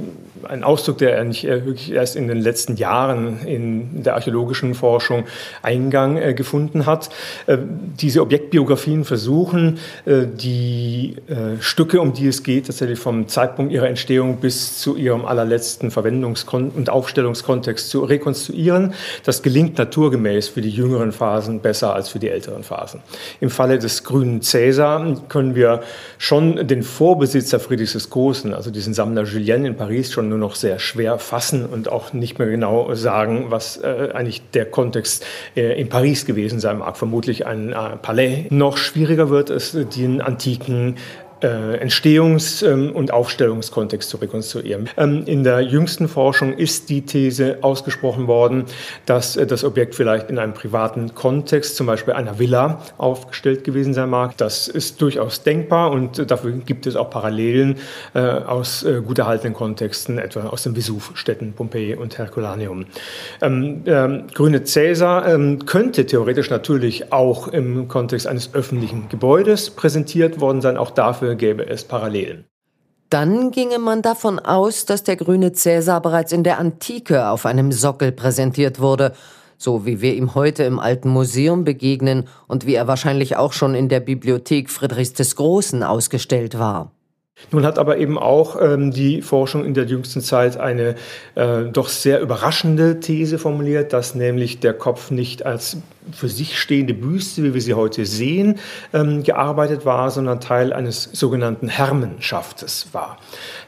ein Ausdruck, der eigentlich wirklich erst in den letzten Jahren in der archäologischen Forschung Eingang äh, gefunden hat. Äh, diese Objektbiografien versuchen, äh, die äh, Stücke, um die es geht, tatsächlich vom Zeitpunkt ihrer Entstehung bis zu ihrem allerletzten Verwendungs- und Aufstellungskontext zu rekonstruieren. Das gelingt naturgemäß für die jüngeren Phasen besser als für die älteren Phasen. Im Falle des grünen Cäsar können wir schon den Vorbesitzer Friedrichs des Großen, also diesen Sammler Julien in Paris, schon nur noch sehr schwer fassen und auch nicht mehr genau sagen, was äh, eigentlich der Kontext äh, in Paris gewesen sein mag. Vermutlich ein äh, Palais. Noch schwieriger wird es, den antiken Entstehungs- ähm, und Aufstellungskontext zu rekonstruieren. Ähm, in der jüngsten Forschung ist die These ausgesprochen worden, dass äh, das Objekt vielleicht in einem privaten Kontext, zum Beispiel einer Villa, aufgestellt gewesen sein mag. Das ist durchaus denkbar und dafür gibt es auch Parallelen äh, aus gut erhaltenen Kontexten, etwa aus den Vesuvstädten Pompeji und Herculaneum. Ähm, grüne Cäsar könnte theoretisch natürlich auch im Kontext eines öffentlichen Gebäudes präsentiert worden sein. Auch dafür gäbe es Parallelen. Dann ginge man davon aus, dass der grüne Cäsar bereits in der Antike auf einem Sockel präsentiert wurde, so wie wir ihm heute im Alten Museum begegnen und wie er wahrscheinlich auch schon in der Bibliothek Friedrichs des Großen ausgestellt war. Nun hat aber eben auch ähm, die Forschung in der jüngsten Zeit eine äh, doch sehr überraschende These formuliert, dass nämlich der Kopf nicht als für sich stehende Büste, wie wir sie heute sehen, ähm, gearbeitet war, sondern Teil eines sogenannten Hermenschaftes war.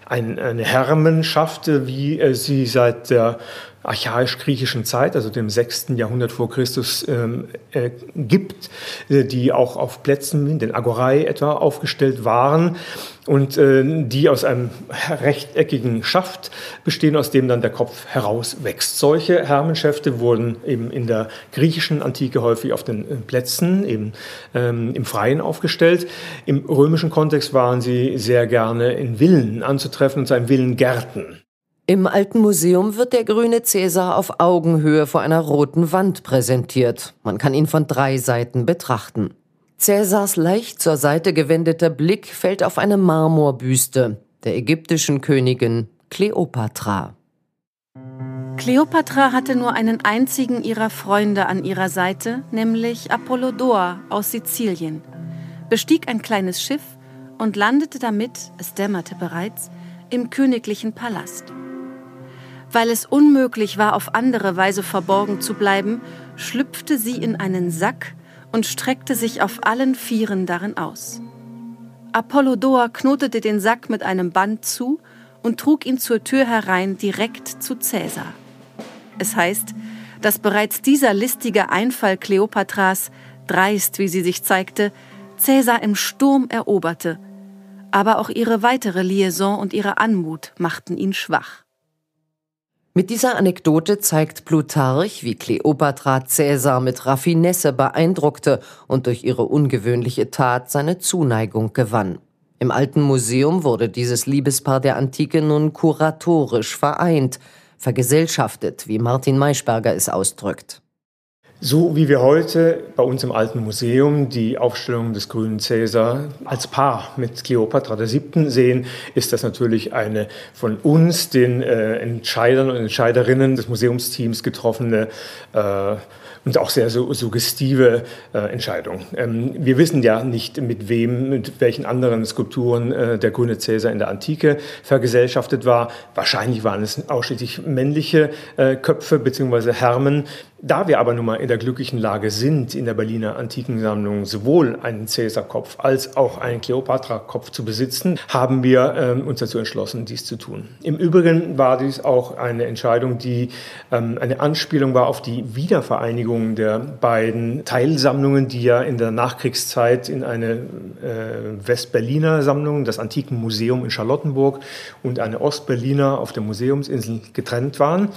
Ein, eine Hermenschaft, wie äh, sie seit der archaisch-griechischen Zeit, also dem 6. Jahrhundert vor Christus, ähm, äh, gibt, äh, die auch auf Plätzen wie den Agorai etwa aufgestellt waren und äh, die aus einem rechteckigen Schaft bestehen, aus dem dann der Kopf herauswächst. Solche Hermenschäfte wurden eben in der griechischen Antike häufig auf den äh, Plätzen eben, ähm, im Freien aufgestellt. Im römischen Kontext waren sie sehr gerne in Villen anzutreffen, und zwar in Villengärten. Im Alten Museum wird der grüne Cäsar auf Augenhöhe vor einer roten Wand präsentiert. Man kann ihn von drei Seiten betrachten. Cäsars leicht zur Seite gewendeter Blick fällt auf eine Marmorbüste der ägyptischen Königin Kleopatra. Kleopatra hatte nur einen einzigen ihrer Freunde an ihrer Seite, nämlich Apollodor aus Sizilien, bestieg ein kleines Schiff und landete damit, es dämmerte bereits, im königlichen Palast. Weil es unmöglich war, auf andere Weise verborgen zu bleiben, schlüpfte sie in einen Sack und streckte sich auf allen Vieren darin aus. Apollodor knotete den Sack mit einem Band zu und trug ihn zur Tür herein direkt zu Cäsar. Es heißt, dass bereits dieser listige Einfall Kleopatras, dreist wie sie sich zeigte, Cäsar im Sturm eroberte, aber auch ihre weitere Liaison und ihre Anmut machten ihn schwach. Mit dieser Anekdote zeigt Plutarch, wie Kleopatra Cäsar mit Raffinesse beeindruckte und durch ihre ungewöhnliche Tat seine Zuneigung gewann. Im Alten Museum wurde dieses Liebespaar der Antike nun kuratorisch vereint, vergesellschaftet, wie Martin Maischberger es ausdrückt. So wie wir heute bei uns im Alten Museum die Aufstellung des grünen Cäsar als Paar mit Kleopatra VII. sehen, ist das natürlich eine von uns, den äh, Entscheidern und Entscheiderinnen des Museumsteams getroffene äh, und auch sehr suggestive äh, Entscheidung. Ähm, wir wissen ja nicht, mit wem, mit welchen anderen Skulpturen äh, der grüne Cäsar in der Antike vergesellschaftet war. Wahrscheinlich waren es ausschließlich männliche äh, Köpfe bzw. Hermen. Da wir aber nun mal in der glücklichen Lage sind, in der Berliner Antikensammlung sowohl einen Cäsarkopf als auch einen Kleopatra-Kopf zu besitzen, haben wir ähm, uns dazu entschlossen, dies zu tun. Im Übrigen war dies auch eine Entscheidung, die ähm, eine Anspielung war auf die Wiedervereinigung der beiden Teilsammlungen, die ja in der Nachkriegszeit in eine äh, Westberliner Sammlung, das Antikenmuseum in Charlottenburg und eine Ostberliner auf der Museumsinsel getrennt waren.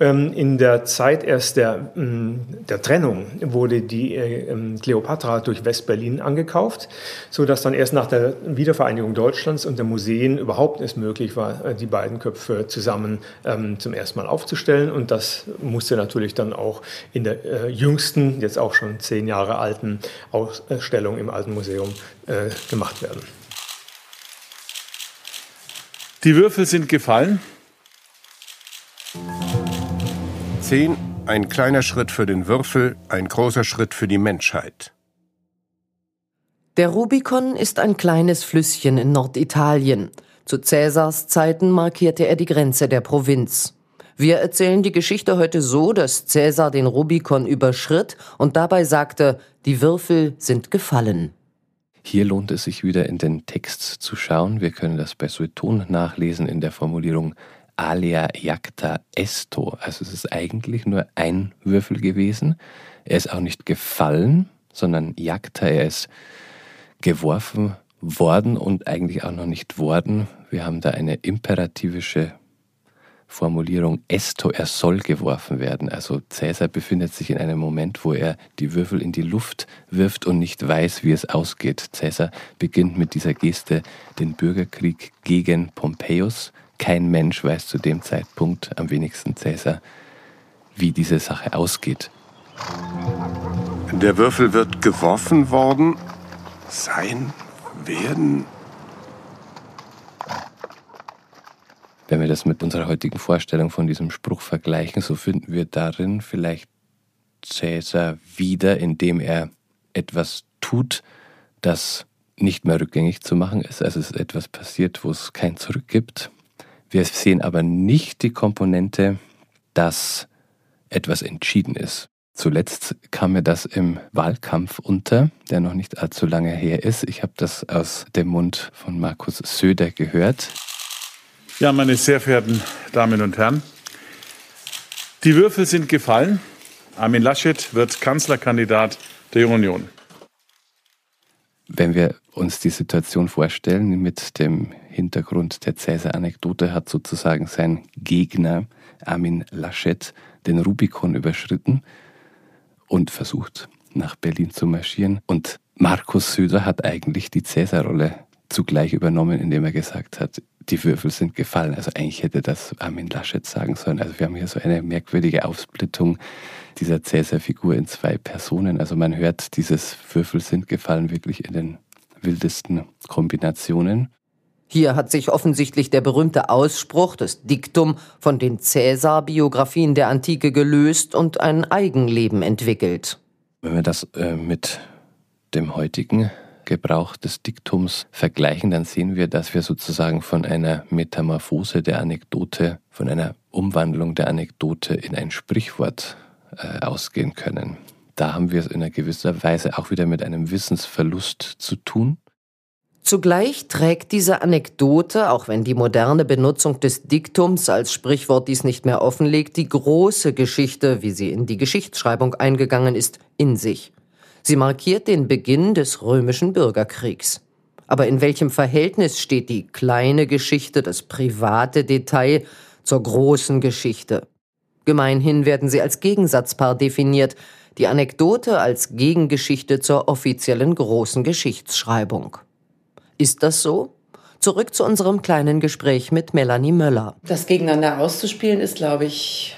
Ähm, in der Zeit erst der der Trennung wurde die äh, ähm, Kleopatra durch Westberlin angekauft, so dass dann erst nach der Wiedervereinigung Deutschlands und der Museen überhaupt es möglich war, äh, die beiden Köpfe zusammen ähm, zum ersten Mal aufzustellen. Und das musste natürlich dann auch in der äh, jüngsten, jetzt auch schon zehn Jahre alten Ausstellung im Alten Museum gemacht werden. Die Würfel sind gefallen. Zehn ein kleiner Schritt für den Würfel, ein großer Schritt für die Menschheit. Der Rubikon ist ein kleines Flüsschen in Norditalien. Zu Cäsars Zeiten markierte er die Grenze der Provinz. Wir erzählen die Geschichte heute so, dass Cäsar den Rubikon überschritt und dabei sagte, die Würfel sind gefallen. Hier lohnt es sich wieder in den Text zu schauen. Wir können das bei Sueton nachlesen in der Formulierung alia jacta esto. Also es ist eigentlich nur ein Würfel gewesen. Er ist auch nicht gefallen, sondern jacta, er ist geworfen worden und eigentlich auch noch nicht worden. Wir haben da eine imperativische Formulierung esto, er soll geworfen werden. Also Cäsar befindet sich in einem Moment, wo er die Würfel in die Luft wirft und nicht weiß, wie es ausgeht. Cäsar beginnt mit dieser Geste den Bürgerkrieg gegen Pompeius. Kein Mensch weiß zu dem Zeitpunkt, am wenigsten Cäsar, wie diese Sache ausgeht. Der Würfel wird geworfen worden, sein, werden, Wenn wir das mit unserer heutigen Vorstellung von diesem Spruch vergleichen, so finden wir darin vielleicht Cäsar wieder, indem er etwas tut, das nicht mehr rückgängig zu machen ist. Also es ist etwas passiert, wo es kein Zurück gibt. Wir sehen aber nicht die Komponente, dass etwas entschieden ist. Zuletzt kam mir das im Wahlkampf unter, der noch nicht allzu lange her ist. Ich habe das aus dem Mund von Markus Söder gehört. Ja, meine sehr verehrten Damen und Herren, die Würfel sind gefallen. Armin Laschet wird Kanzlerkandidat der Union. Wenn wir uns die Situation vorstellen, mit dem Hintergrund der Cäsar-Anekdote hat sozusagen sein Gegner Armin Laschet den Rubikon überschritten und versucht, nach Berlin zu marschieren. Und Markus Söder hat eigentlich die Cäsar-Rolle zugleich übernommen, indem er gesagt hat, die Würfel sind gefallen. Also eigentlich hätte das Armin Laschet sagen sollen. Also wir haben hier so eine merkwürdige Aufsplittung dieser Cäsar-Figur in zwei Personen. Also man hört dieses Würfel sind gefallen wirklich in den wildesten Kombinationen. Hier hat sich offensichtlich der berühmte Ausspruch, das Diktum von den Cäsar-Biografien der Antike gelöst und ein Eigenleben entwickelt. Wenn wir das äh, mit dem heutigen Gebrauch des Diktums vergleichen, dann sehen wir, dass wir sozusagen von einer Metamorphose der Anekdote, von einer Umwandlung der Anekdote in ein Sprichwort äh, ausgehen können. Da haben wir es in einer gewisser Weise auch wieder mit einem Wissensverlust zu tun. Zugleich trägt diese Anekdote, auch wenn die moderne Benutzung des Diktums als Sprichwort dies nicht mehr offenlegt, die große Geschichte, wie sie in die Geschichtsschreibung eingegangen ist, in sich. Sie markiert den Beginn des römischen Bürgerkriegs. Aber in welchem Verhältnis steht die kleine Geschichte, das private Detail zur großen Geschichte? Gemeinhin werden sie als Gegensatzpaar definiert, die Anekdote als Gegengeschichte zur offiziellen großen Geschichtsschreibung. Ist das so? Zurück zu unserem kleinen Gespräch mit Melanie Möller. Das gegeneinander auszuspielen ist, glaube ich,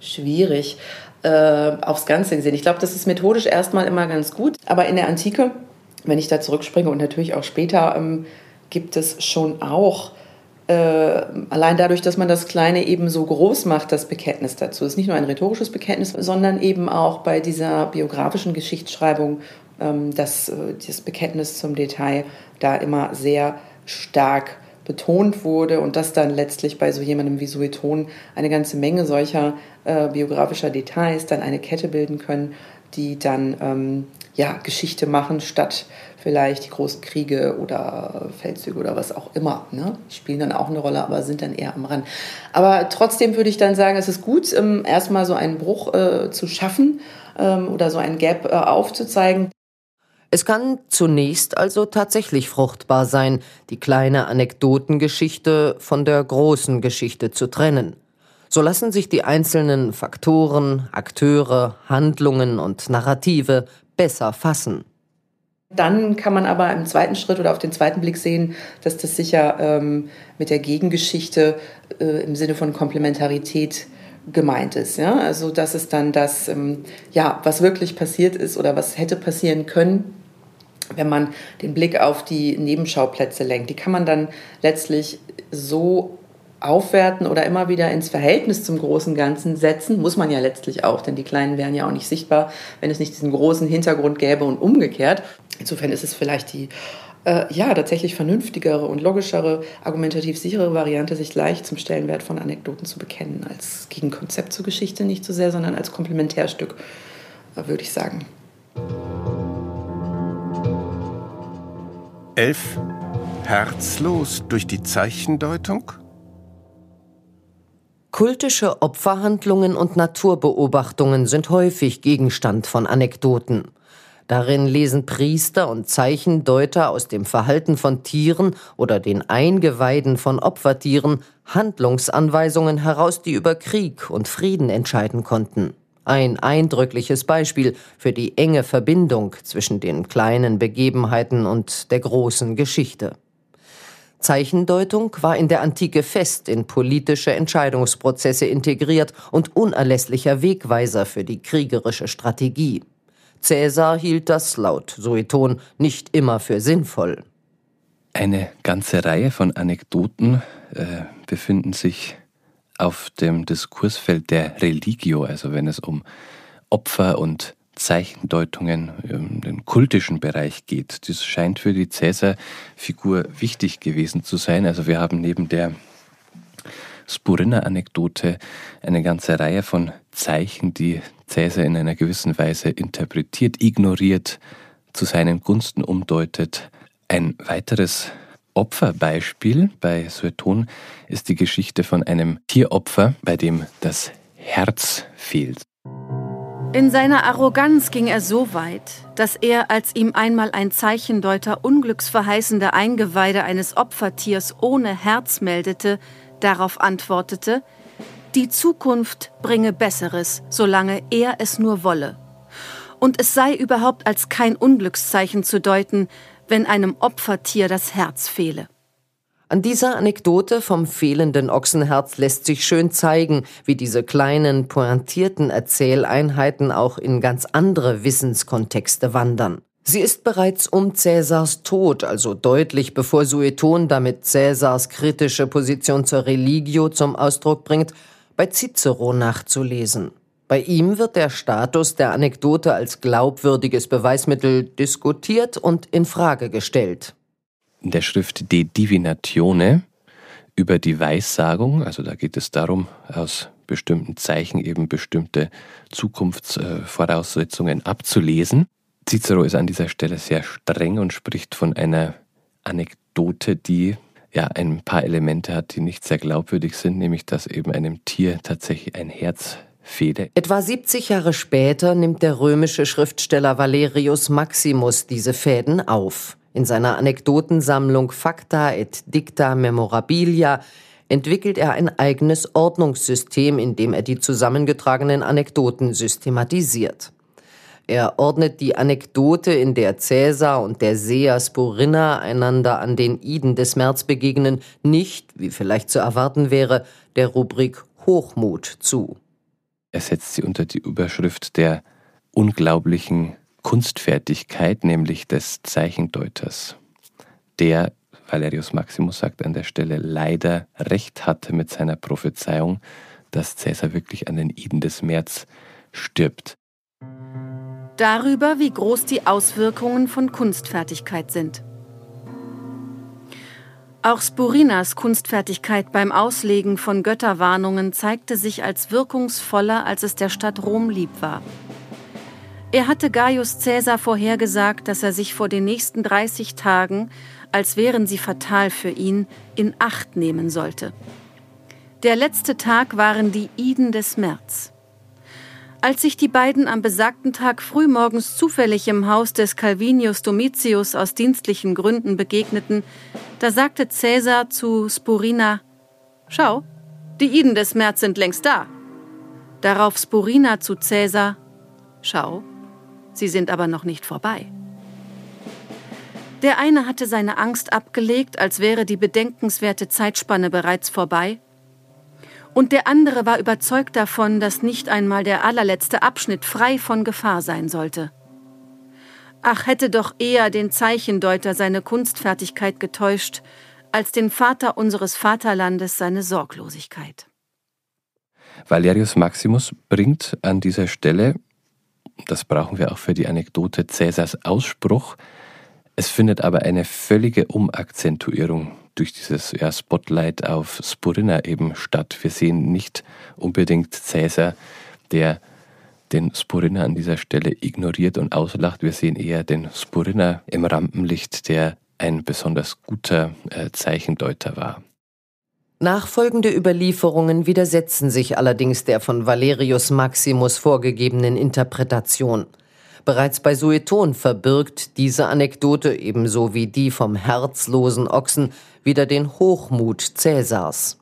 schwierig äh, aufs Ganze gesehen. Ich glaube, das ist methodisch erstmal immer ganz gut. Aber in der Antike, wenn ich da zurückspringe und natürlich auch später, ähm, gibt es schon auch äh, allein dadurch, dass man das Kleine eben so groß macht, das Bekenntnis dazu. Es ist nicht nur ein rhetorisches Bekenntnis, sondern eben auch bei dieser biografischen Geschichtsschreibung ähm, dass äh, das Bekenntnis zum Detail da immer sehr stark betont wurde und dass dann letztlich bei so jemandem wie Sueton eine ganze Menge solcher äh, biografischer Details dann eine Kette bilden können, die dann ähm, ja, Geschichte machen, statt vielleicht die großen Kriege oder Feldzüge oder was auch immer. Ne? Spielen dann auch eine Rolle, aber sind dann eher am Rand. Aber trotzdem würde ich dann sagen, es ist gut, ähm, erstmal so einen Bruch äh, zu schaffen ähm, oder so einen Gap äh, aufzuzeigen. Es kann zunächst also tatsächlich fruchtbar sein, die kleine Anekdotengeschichte von der großen Geschichte zu trennen. So lassen sich die einzelnen Faktoren, Akteure, Handlungen und Narrative besser fassen. Dann kann man aber im zweiten Schritt oder auf den zweiten Blick sehen, dass das sicher ähm, mit der Gegengeschichte äh, im Sinne von Komplementarität gemeint ist. Ja? Also das ist dann das, ähm, ja, was wirklich passiert ist oder was hätte passieren können, wenn man den Blick auf die Nebenschauplätze lenkt. Die kann man dann letztlich so aufwerten oder immer wieder ins Verhältnis zum großen Ganzen setzen, muss man ja letztlich auch, denn die Kleinen wären ja auch nicht sichtbar, wenn es nicht diesen großen Hintergrund gäbe und umgekehrt. Insofern ist es vielleicht die äh, ja, tatsächlich vernünftigere und logischere, argumentativ sichere Variante, sich leicht zum Stellenwert von Anekdoten zu bekennen, als Gegenkonzept zur Geschichte nicht so sehr, sondern als Komplementärstück, äh, würde ich sagen. Elf herzlos durch die Zeichendeutung? Kultische Opferhandlungen und Naturbeobachtungen sind häufig Gegenstand von Anekdoten. Darin lesen Priester und Zeichendeuter aus dem Verhalten von Tieren oder den Eingeweiden von Opfertieren Handlungsanweisungen heraus, die über Krieg und Frieden entscheiden konnten. Ein eindrückliches Beispiel für die enge Verbindung zwischen den kleinen Begebenheiten und der großen Geschichte. Zeichendeutung war in der Antike fest in politische Entscheidungsprozesse integriert und unerlässlicher Wegweiser für die kriegerische Strategie. Cäsar hielt das laut Sueton nicht immer für sinnvoll. Eine ganze Reihe von Anekdoten äh, befinden sich auf dem Diskursfeld der Religio, also wenn es um Opfer und Zeichendeutungen im den kultischen Bereich geht. Das scheint für die Cäsar-Figur wichtig gewesen zu sein. Also wir haben neben der Spurinna-Anekdote eine ganze Reihe von Zeichen, die Cäsar in einer gewissen Weise interpretiert, ignoriert, zu seinen Gunsten umdeutet. Ein weiteres Opferbeispiel bei Sueton ist die Geschichte von einem Tieropfer, bei dem das Herz fehlt. In seiner Arroganz ging er so weit, dass er, als ihm einmal ein Zeichendeuter unglücksverheißende Eingeweide eines Opfertiers ohne Herz meldete, darauf antwortete, die Zukunft bringe Besseres, solange er es nur wolle. Und es sei überhaupt als kein Unglückszeichen zu deuten, wenn einem Opfertier das Herz fehle. An dieser Anekdote vom fehlenden Ochsenherz lässt sich schön zeigen, wie diese kleinen, pointierten Erzähleinheiten auch in ganz andere Wissenskontexte wandern. Sie ist bereits um Cäsars Tod, also deutlich bevor Sueton damit Cäsars kritische Position zur Religio zum Ausdruck bringt, bei Cicero nachzulesen. Bei ihm wird der Status der Anekdote als glaubwürdiges Beweismittel diskutiert und in Frage gestellt in der Schrift De Divinatione über die Weissagung, also da geht es darum, aus bestimmten Zeichen eben bestimmte Zukunftsvoraussetzungen abzulesen. Cicero ist an dieser Stelle sehr streng und spricht von einer Anekdote, die ja ein paar Elemente hat, die nicht sehr glaubwürdig sind, nämlich dass eben einem Tier tatsächlich ein Herz fehle. Etwa 70 Jahre später nimmt der römische Schriftsteller Valerius Maximus diese Fäden auf. In seiner Anekdotensammlung Facta et Dicta Memorabilia entwickelt er ein eigenes Ordnungssystem, in dem er die zusammengetragenen Anekdoten systematisiert. Er ordnet die Anekdote, in der Cäsar und der Seher Sporinna einander an den Iden des März begegnen, nicht, wie vielleicht zu erwarten wäre, der Rubrik Hochmut zu. Er setzt sie unter die Überschrift der unglaublichen Kunstfertigkeit, nämlich des Zeichendeuters, der, Valerius Maximus sagt an der Stelle, leider recht hatte mit seiner Prophezeiung, dass Cäsar wirklich an den Iden des März stirbt. Darüber, wie groß die Auswirkungen von Kunstfertigkeit sind. Auch Spurinas Kunstfertigkeit beim Auslegen von Götterwarnungen zeigte sich als wirkungsvoller, als es der Stadt Rom lieb war. Er hatte Gaius Caesar vorhergesagt, dass er sich vor den nächsten 30 Tagen, als wären sie fatal für ihn, in Acht nehmen sollte. Der letzte Tag waren die Iden des März. Als sich die beiden am besagten Tag frühmorgens zufällig im Haus des Calvinius Domitius aus dienstlichen Gründen begegneten, da sagte Caesar zu Spurina, Schau, die Iden des März sind längst da. Darauf Spurina zu Caesar, Schau, Sie sind aber noch nicht vorbei. Der eine hatte seine Angst abgelegt, als wäre die bedenkenswerte Zeitspanne bereits vorbei, und der andere war überzeugt davon, dass nicht einmal der allerletzte Abschnitt frei von Gefahr sein sollte. Ach, hätte doch eher den Zeichendeuter seine Kunstfertigkeit getäuscht, als den Vater unseres Vaterlandes seine Sorglosigkeit. Valerius Maximus bringt an dieser Stelle das brauchen wir auch für die Anekdote Cäsars Ausspruch. Es findet aber eine völlige Umakzentuierung durch dieses ja, Spotlight auf Spurinna eben statt. Wir sehen nicht unbedingt Cäsar, der den Spurinna an dieser Stelle ignoriert und auslacht. Wir sehen eher den Spurinna im Rampenlicht, der ein besonders guter äh, Zeichendeuter war. Nachfolgende Überlieferungen widersetzen sich allerdings der von Valerius Maximus vorgegebenen Interpretation. Bereits bei Sueton verbirgt diese Anekdote ebenso wie die vom herzlosen Ochsen wieder den Hochmut Cäsars.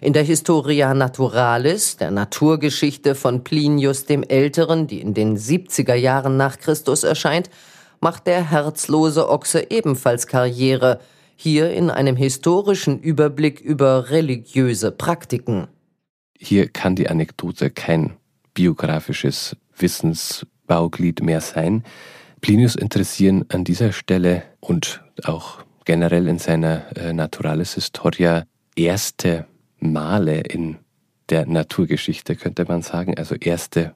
In der Historia Naturalis, der Naturgeschichte von Plinius dem Älteren, die in den 70er Jahren nach Christus erscheint, macht der herzlose Ochse ebenfalls Karriere, hier in einem historischen Überblick über religiöse Praktiken. Hier kann die Anekdote kein biografisches Wissensbauglied mehr sein. Plinius interessieren an dieser Stelle und auch generell in seiner äh, Naturalis Historia erste Male in der Naturgeschichte, könnte man sagen, also erste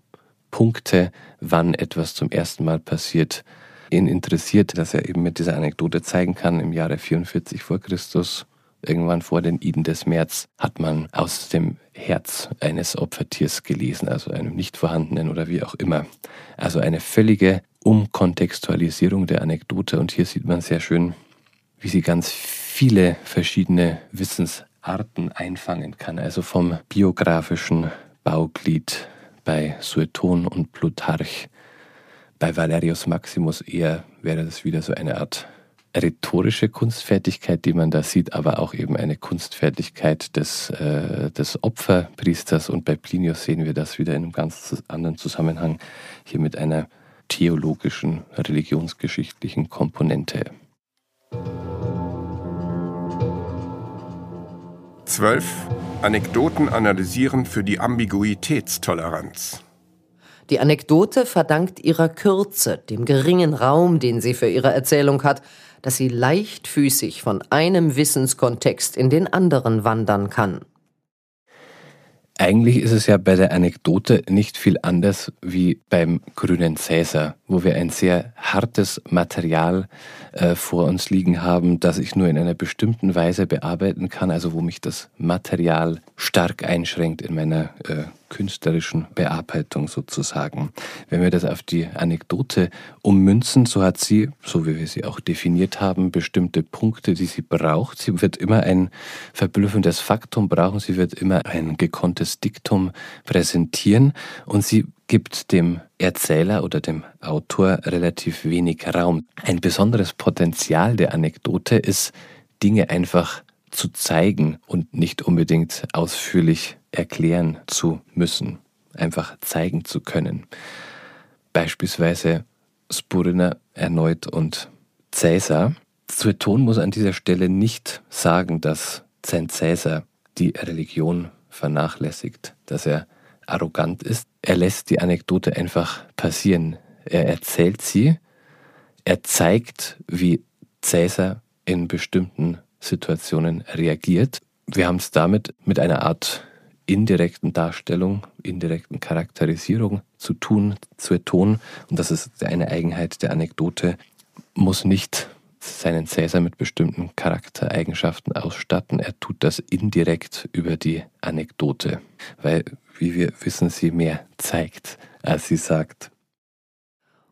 Punkte, wann etwas zum ersten Mal passiert. Ihn interessiert, dass er eben mit dieser Anekdote zeigen kann, im Jahre 44 vor Christus, irgendwann vor den Iden des März, hat man aus dem Herz eines Opfertiers gelesen, also einem nicht vorhandenen oder wie auch immer. Also eine völlige Umkontextualisierung der Anekdote und hier sieht man sehr schön, wie sie ganz viele verschiedene Wissensarten einfangen kann, also vom biografischen Bauglied bei Sueton und Plutarch. Bei Valerius Maximus eher wäre das wieder so eine Art rhetorische Kunstfertigkeit, die man da sieht, aber auch eben eine Kunstfertigkeit des, äh, des Opferpriesters. Und bei Plinius sehen wir das wieder in einem ganz anderen Zusammenhang, hier mit einer theologischen, religionsgeschichtlichen Komponente. 12. Anekdoten analysieren für die Ambiguitätstoleranz. Die Anekdote verdankt ihrer Kürze, dem geringen Raum, den sie für ihre Erzählung hat, dass sie leichtfüßig von einem Wissenskontext in den anderen wandern kann. Eigentlich ist es ja bei der Anekdote nicht viel anders wie beim grünen Cäsar, wo wir ein sehr hartes Material äh, vor uns liegen haben, das ich nur in einer bestimmten Weise bearbeiten kann, also wo mich das Material stark einschränkt in meiner äh, künstlerischen Bearbeitung sozusagen. Wenn wir das auf die Anekdote ummünzen, so hat sie, so wie wir sie auch definiert haben, bestimmte Punkte, die sie braucht. Sie wird immer ein verblüffendes Faktum brauchen, sie wird immer ein gekonntes Diktum präsentieren und sie gibt dem Erzähler oder dem Autor relativ wenig Raum. Ein besonderes Potenzial der Anekdote ist, Dinge einfach zu zeigen und nicht unbedingt ausführlich erklären zu müssen, einfach zeigen zu können. Beispielsweise Spuriner erneut und Cäsar. Sueton muss an dieser Stelle nicht sagen, dass sein Cäsar die Religion vernachlässigt, dass er arrogant ist. Er lässt die Anekdote einfach passieren. Er erzählt sie, er zeigt, wie Cäsar in bestimmten Situationen reagiert. Wir haben es damit mit einer Art indirekten Darstellung, indirekten Charakterisierung zu tun, zu ertonen. Und das ist eine Eigenheit der Anekdote, muss nicht seinen Cäsar mit bestimmten Charaktereigenschaften ausstatten. Er tut das indirekt über die Anekdote, weil, wie wir wissen, sie mehr zeigt, als sie sagt.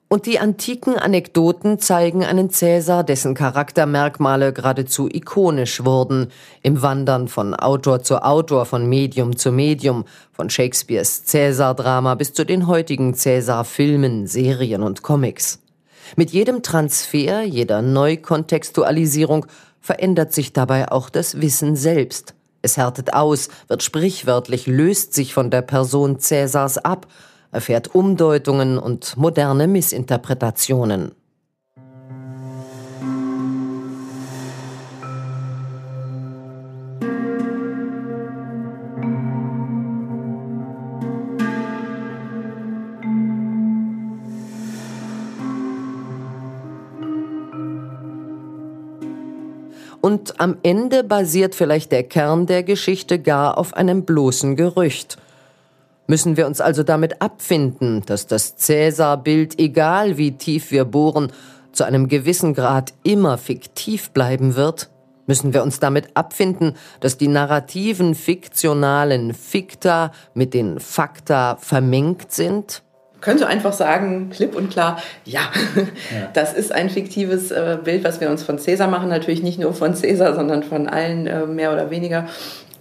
Und die antiken Anekdoten zeigen einen Cäsar, dessen Charaktermerkmale geradezu ikonisch wurden, im Wandern von Autor zu Autor, von Medium zu Medium, von Shakespeares Cäsar-Drama bis zu den heutigen Cäsar-Filmen, Serien und Comics. Mit jedem Transfer, jeder Neukontextualisierung verändert sich dabei auch das Wissen selbst. Es härtet aus, wird sprichwörtlich, löst sich von der Person Cäsars ab, erfährt Umdeutungen und moderne Missinterpretationen. Und am Ende basiert vielleicht der Kern der Geschichte gar auf einem bloßen Gerücht. Müssen wir uns also damit abfinden, dass das Cäsar-Bild, egal wie tief wir bohren, zu einem gewissen Grad immer fiktiv bleiben wird? Müssen wir uns damit abfinden, dass die narrativen, fiktionalen Fikta mit den Fakta vermengt sind? könnte einfach sagen, klipp und klar, ja, ja. <laughs> das ist ein fiktives äh, Bild, was wir uns von Cäsar machen. Natürlich nicht nur von Cäsar, sondern von allen äh, mehr oder weniger.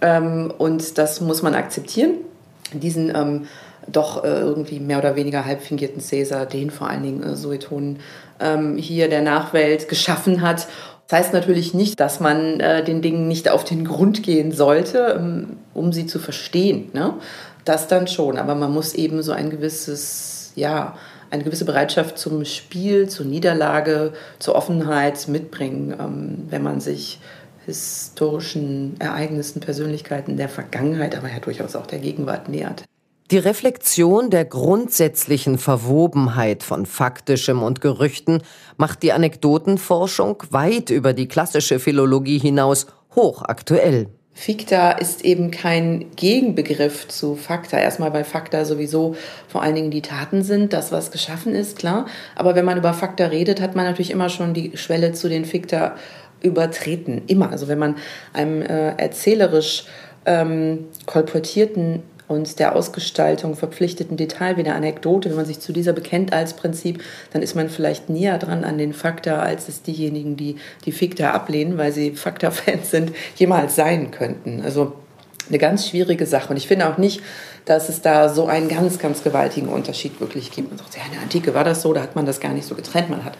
Ähm, und das muss man akzeptieren. Diesen ähm, doch äh, irgendwie mehr oder weniger halb fingierten Cäsar, den vor allen Dingen äh, Sueton ähm, hier der Nachwelt geschaffen hat. Das heißt natürlich nicht, dass man äh, den Dingen nicht auf den Grund gehen sollte, ähm, um sie zu verstehen. Ne? Das dann schon, aber man muss eben so ein gewisses, ja, eine gewisse Bereitschaft zum Spiel, zur Niederlage, zur Offenheit mitbringen, ähm, wenn man sich historischen Ereignissen, Persönlichkeiten der Vergangenheit, aber ja durchaus auch der Gegenwart nähert. Die Reflexion der grundsätzlichen Verwobenheit von faktischem und Gerüchten macht die Anekdotenforschung weit über die klassische Philologie hinaus hochaktuell. Ficta ist eben kein Gegenbegriff zu Fakta. Erstmal, weil Fakta sowieso vor allen Dingen die Taten sind, das, was geschaffen ist, klar. Aber wenn man über Fakta redet, hat man natürlich immer schon die Schwelle zu den Ficta übertreten. Immer. Also wenn man einem äh, erzählerisch ähm, kolportierten und der Ausgestaltung verpflichteten Detail wie der Anekdote, wenn man sich zu dieser bekennt als Prinzip, dann ist man vielleicht näher dran an den Fakta, als es diejenigen, die die Fikta ablehnen, weil sie Fakta-Fans sind, jemals sein könnten. Also eine ganz schwierige Sache. Und ich finde auch nicht, dass es da so einen ganz, ganz gewaltigen Unterschied wirklich gibt. Man sagt, ja, in der Antike war das so, da hat man das gar nicht so getrennt. Man hat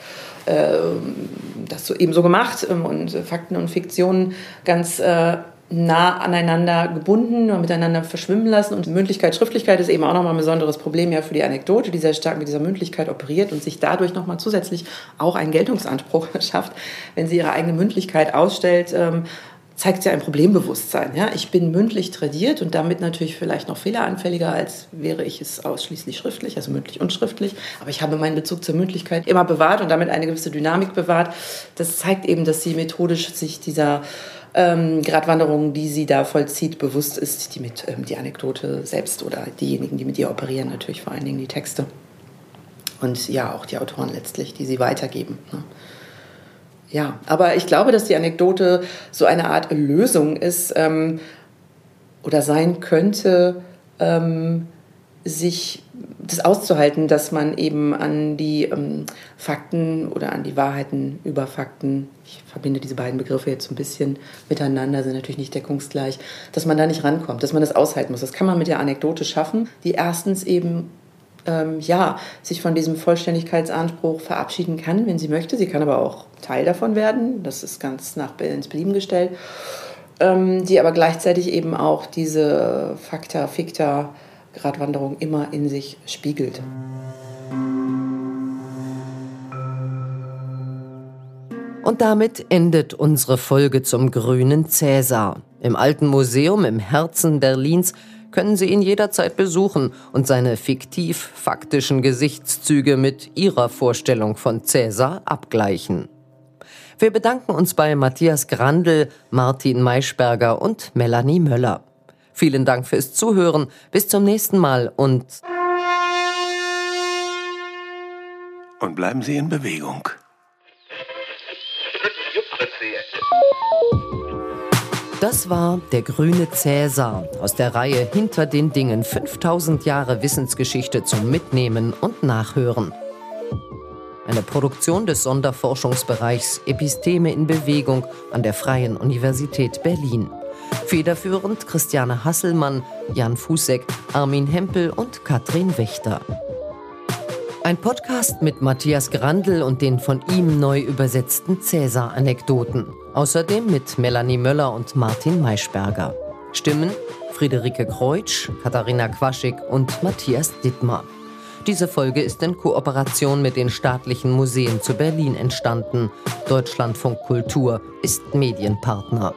das so eben so gemacht ähm, und Fakten und Fiktionen ganz äh, nah aneinander gebunden und miteinander verschwimmen lassen. Und Mündlichkeit, Schriftlichkeit ist eben auch nochmal ein besonderes Problem ja für die Anekdote, die sehr stark mit dieser Mündlichkeit operiert und sich dadurch nochmal zusätzlich auch einen Geltungsanspruch <laughs> schafft, wenn sie ihre eigene Mündlichkeit ausstellt. Ähm, zeigt ja ein Problembewusstsein. Ja? Ich bin mündlich tradiert und damit natürlich vielleicht noch fehleranfälliger, als wäre ich es ausschließlich schriftlich, also mündlich und schriftlich. Aber ich habe meinen Bezug zur Mündlichkeit immer bewahrt und damit eine gewisse Dynamik bewahrt. Das zeigt eben, dass sie methodisch sich dieser ähm, Gratwanderung, die sie da vollzieht, bewusst ist, die mit ähm, die Anekdote selbst oder diejenigen, die mit ihr operieren, natürlich vor allen Dingen die Texte. Und ja, auch die Autoren letztlich, die sie weitergeben. Ne? Ja, aber ich glaube, dass die Anekdote so eine Art Lösung ist ähm, oder sein könnte, ähm, sich das auszuhalten, dass man eben an die ähm, Fakten oder an die Wahrheiten über Fakten, ich verbinde diese beiden Begriffe jetzt ein bisschen miteinander, sind natürlich nicht deckungsgleich, dass man da nicht rankommt, dass man das aushalten muss. Das kann man mit der Anekdote schaffen, die erstens eben ähm, ja, sich von diesem Vollständigkeitsanspruch verabschieden kann, wenn sie möchte. Sie kann aber auch Teil davon werden. Das ist ganz nach ins Belieben gestellt. Ähm, die aber gleichzeitig eben auch diese Fakta, Fikta, Gratwanderung immer in sich spiegelt. Und damit endet unsere Folge zum grünen Cäsar. Im Alten Museum im Herzen Berlins können Sie ihn jederzeit besuchen und seine fiktiv-faktischen Gesichtszüge mit Ihrer Vorstellung von Cäsar abgleichen. Wir bedanken uns bei Matthias Grandl, Martin Maischberger und Melanie Möller. Vielen Dank fürs Zuhören. Bis zum nächsten Mal und und bleiben Sie in Bewegung. Das war der grüne Cäsar aus der Reihe Hinter den Dingen 5000 Jahre Wissensgeschichte zum Mitnehmen und Nachhören. Eine Produktion des Sonderforschungsbereichs Episteme in Bewegung an der Freien Universität Berlin. Federführend Christiane Hasselmann, Jan Fußek, Armin Hempel und Katrin Wächter. Ein Podcast mit Matthias Grandl und den von ihm neu übersetzten Cäsar-Anekdoten. Außerdem mit Melanie Möller und Martin Maischberger. Stimmen Friederike Kreutsch, Katharina Quaschig und Matthias Dittmar. Diese Folge ist in Kooperation mit den staatlichen Museen zu Berlin entstanden. Deutschlandfunk Kultur ist Medienpartner.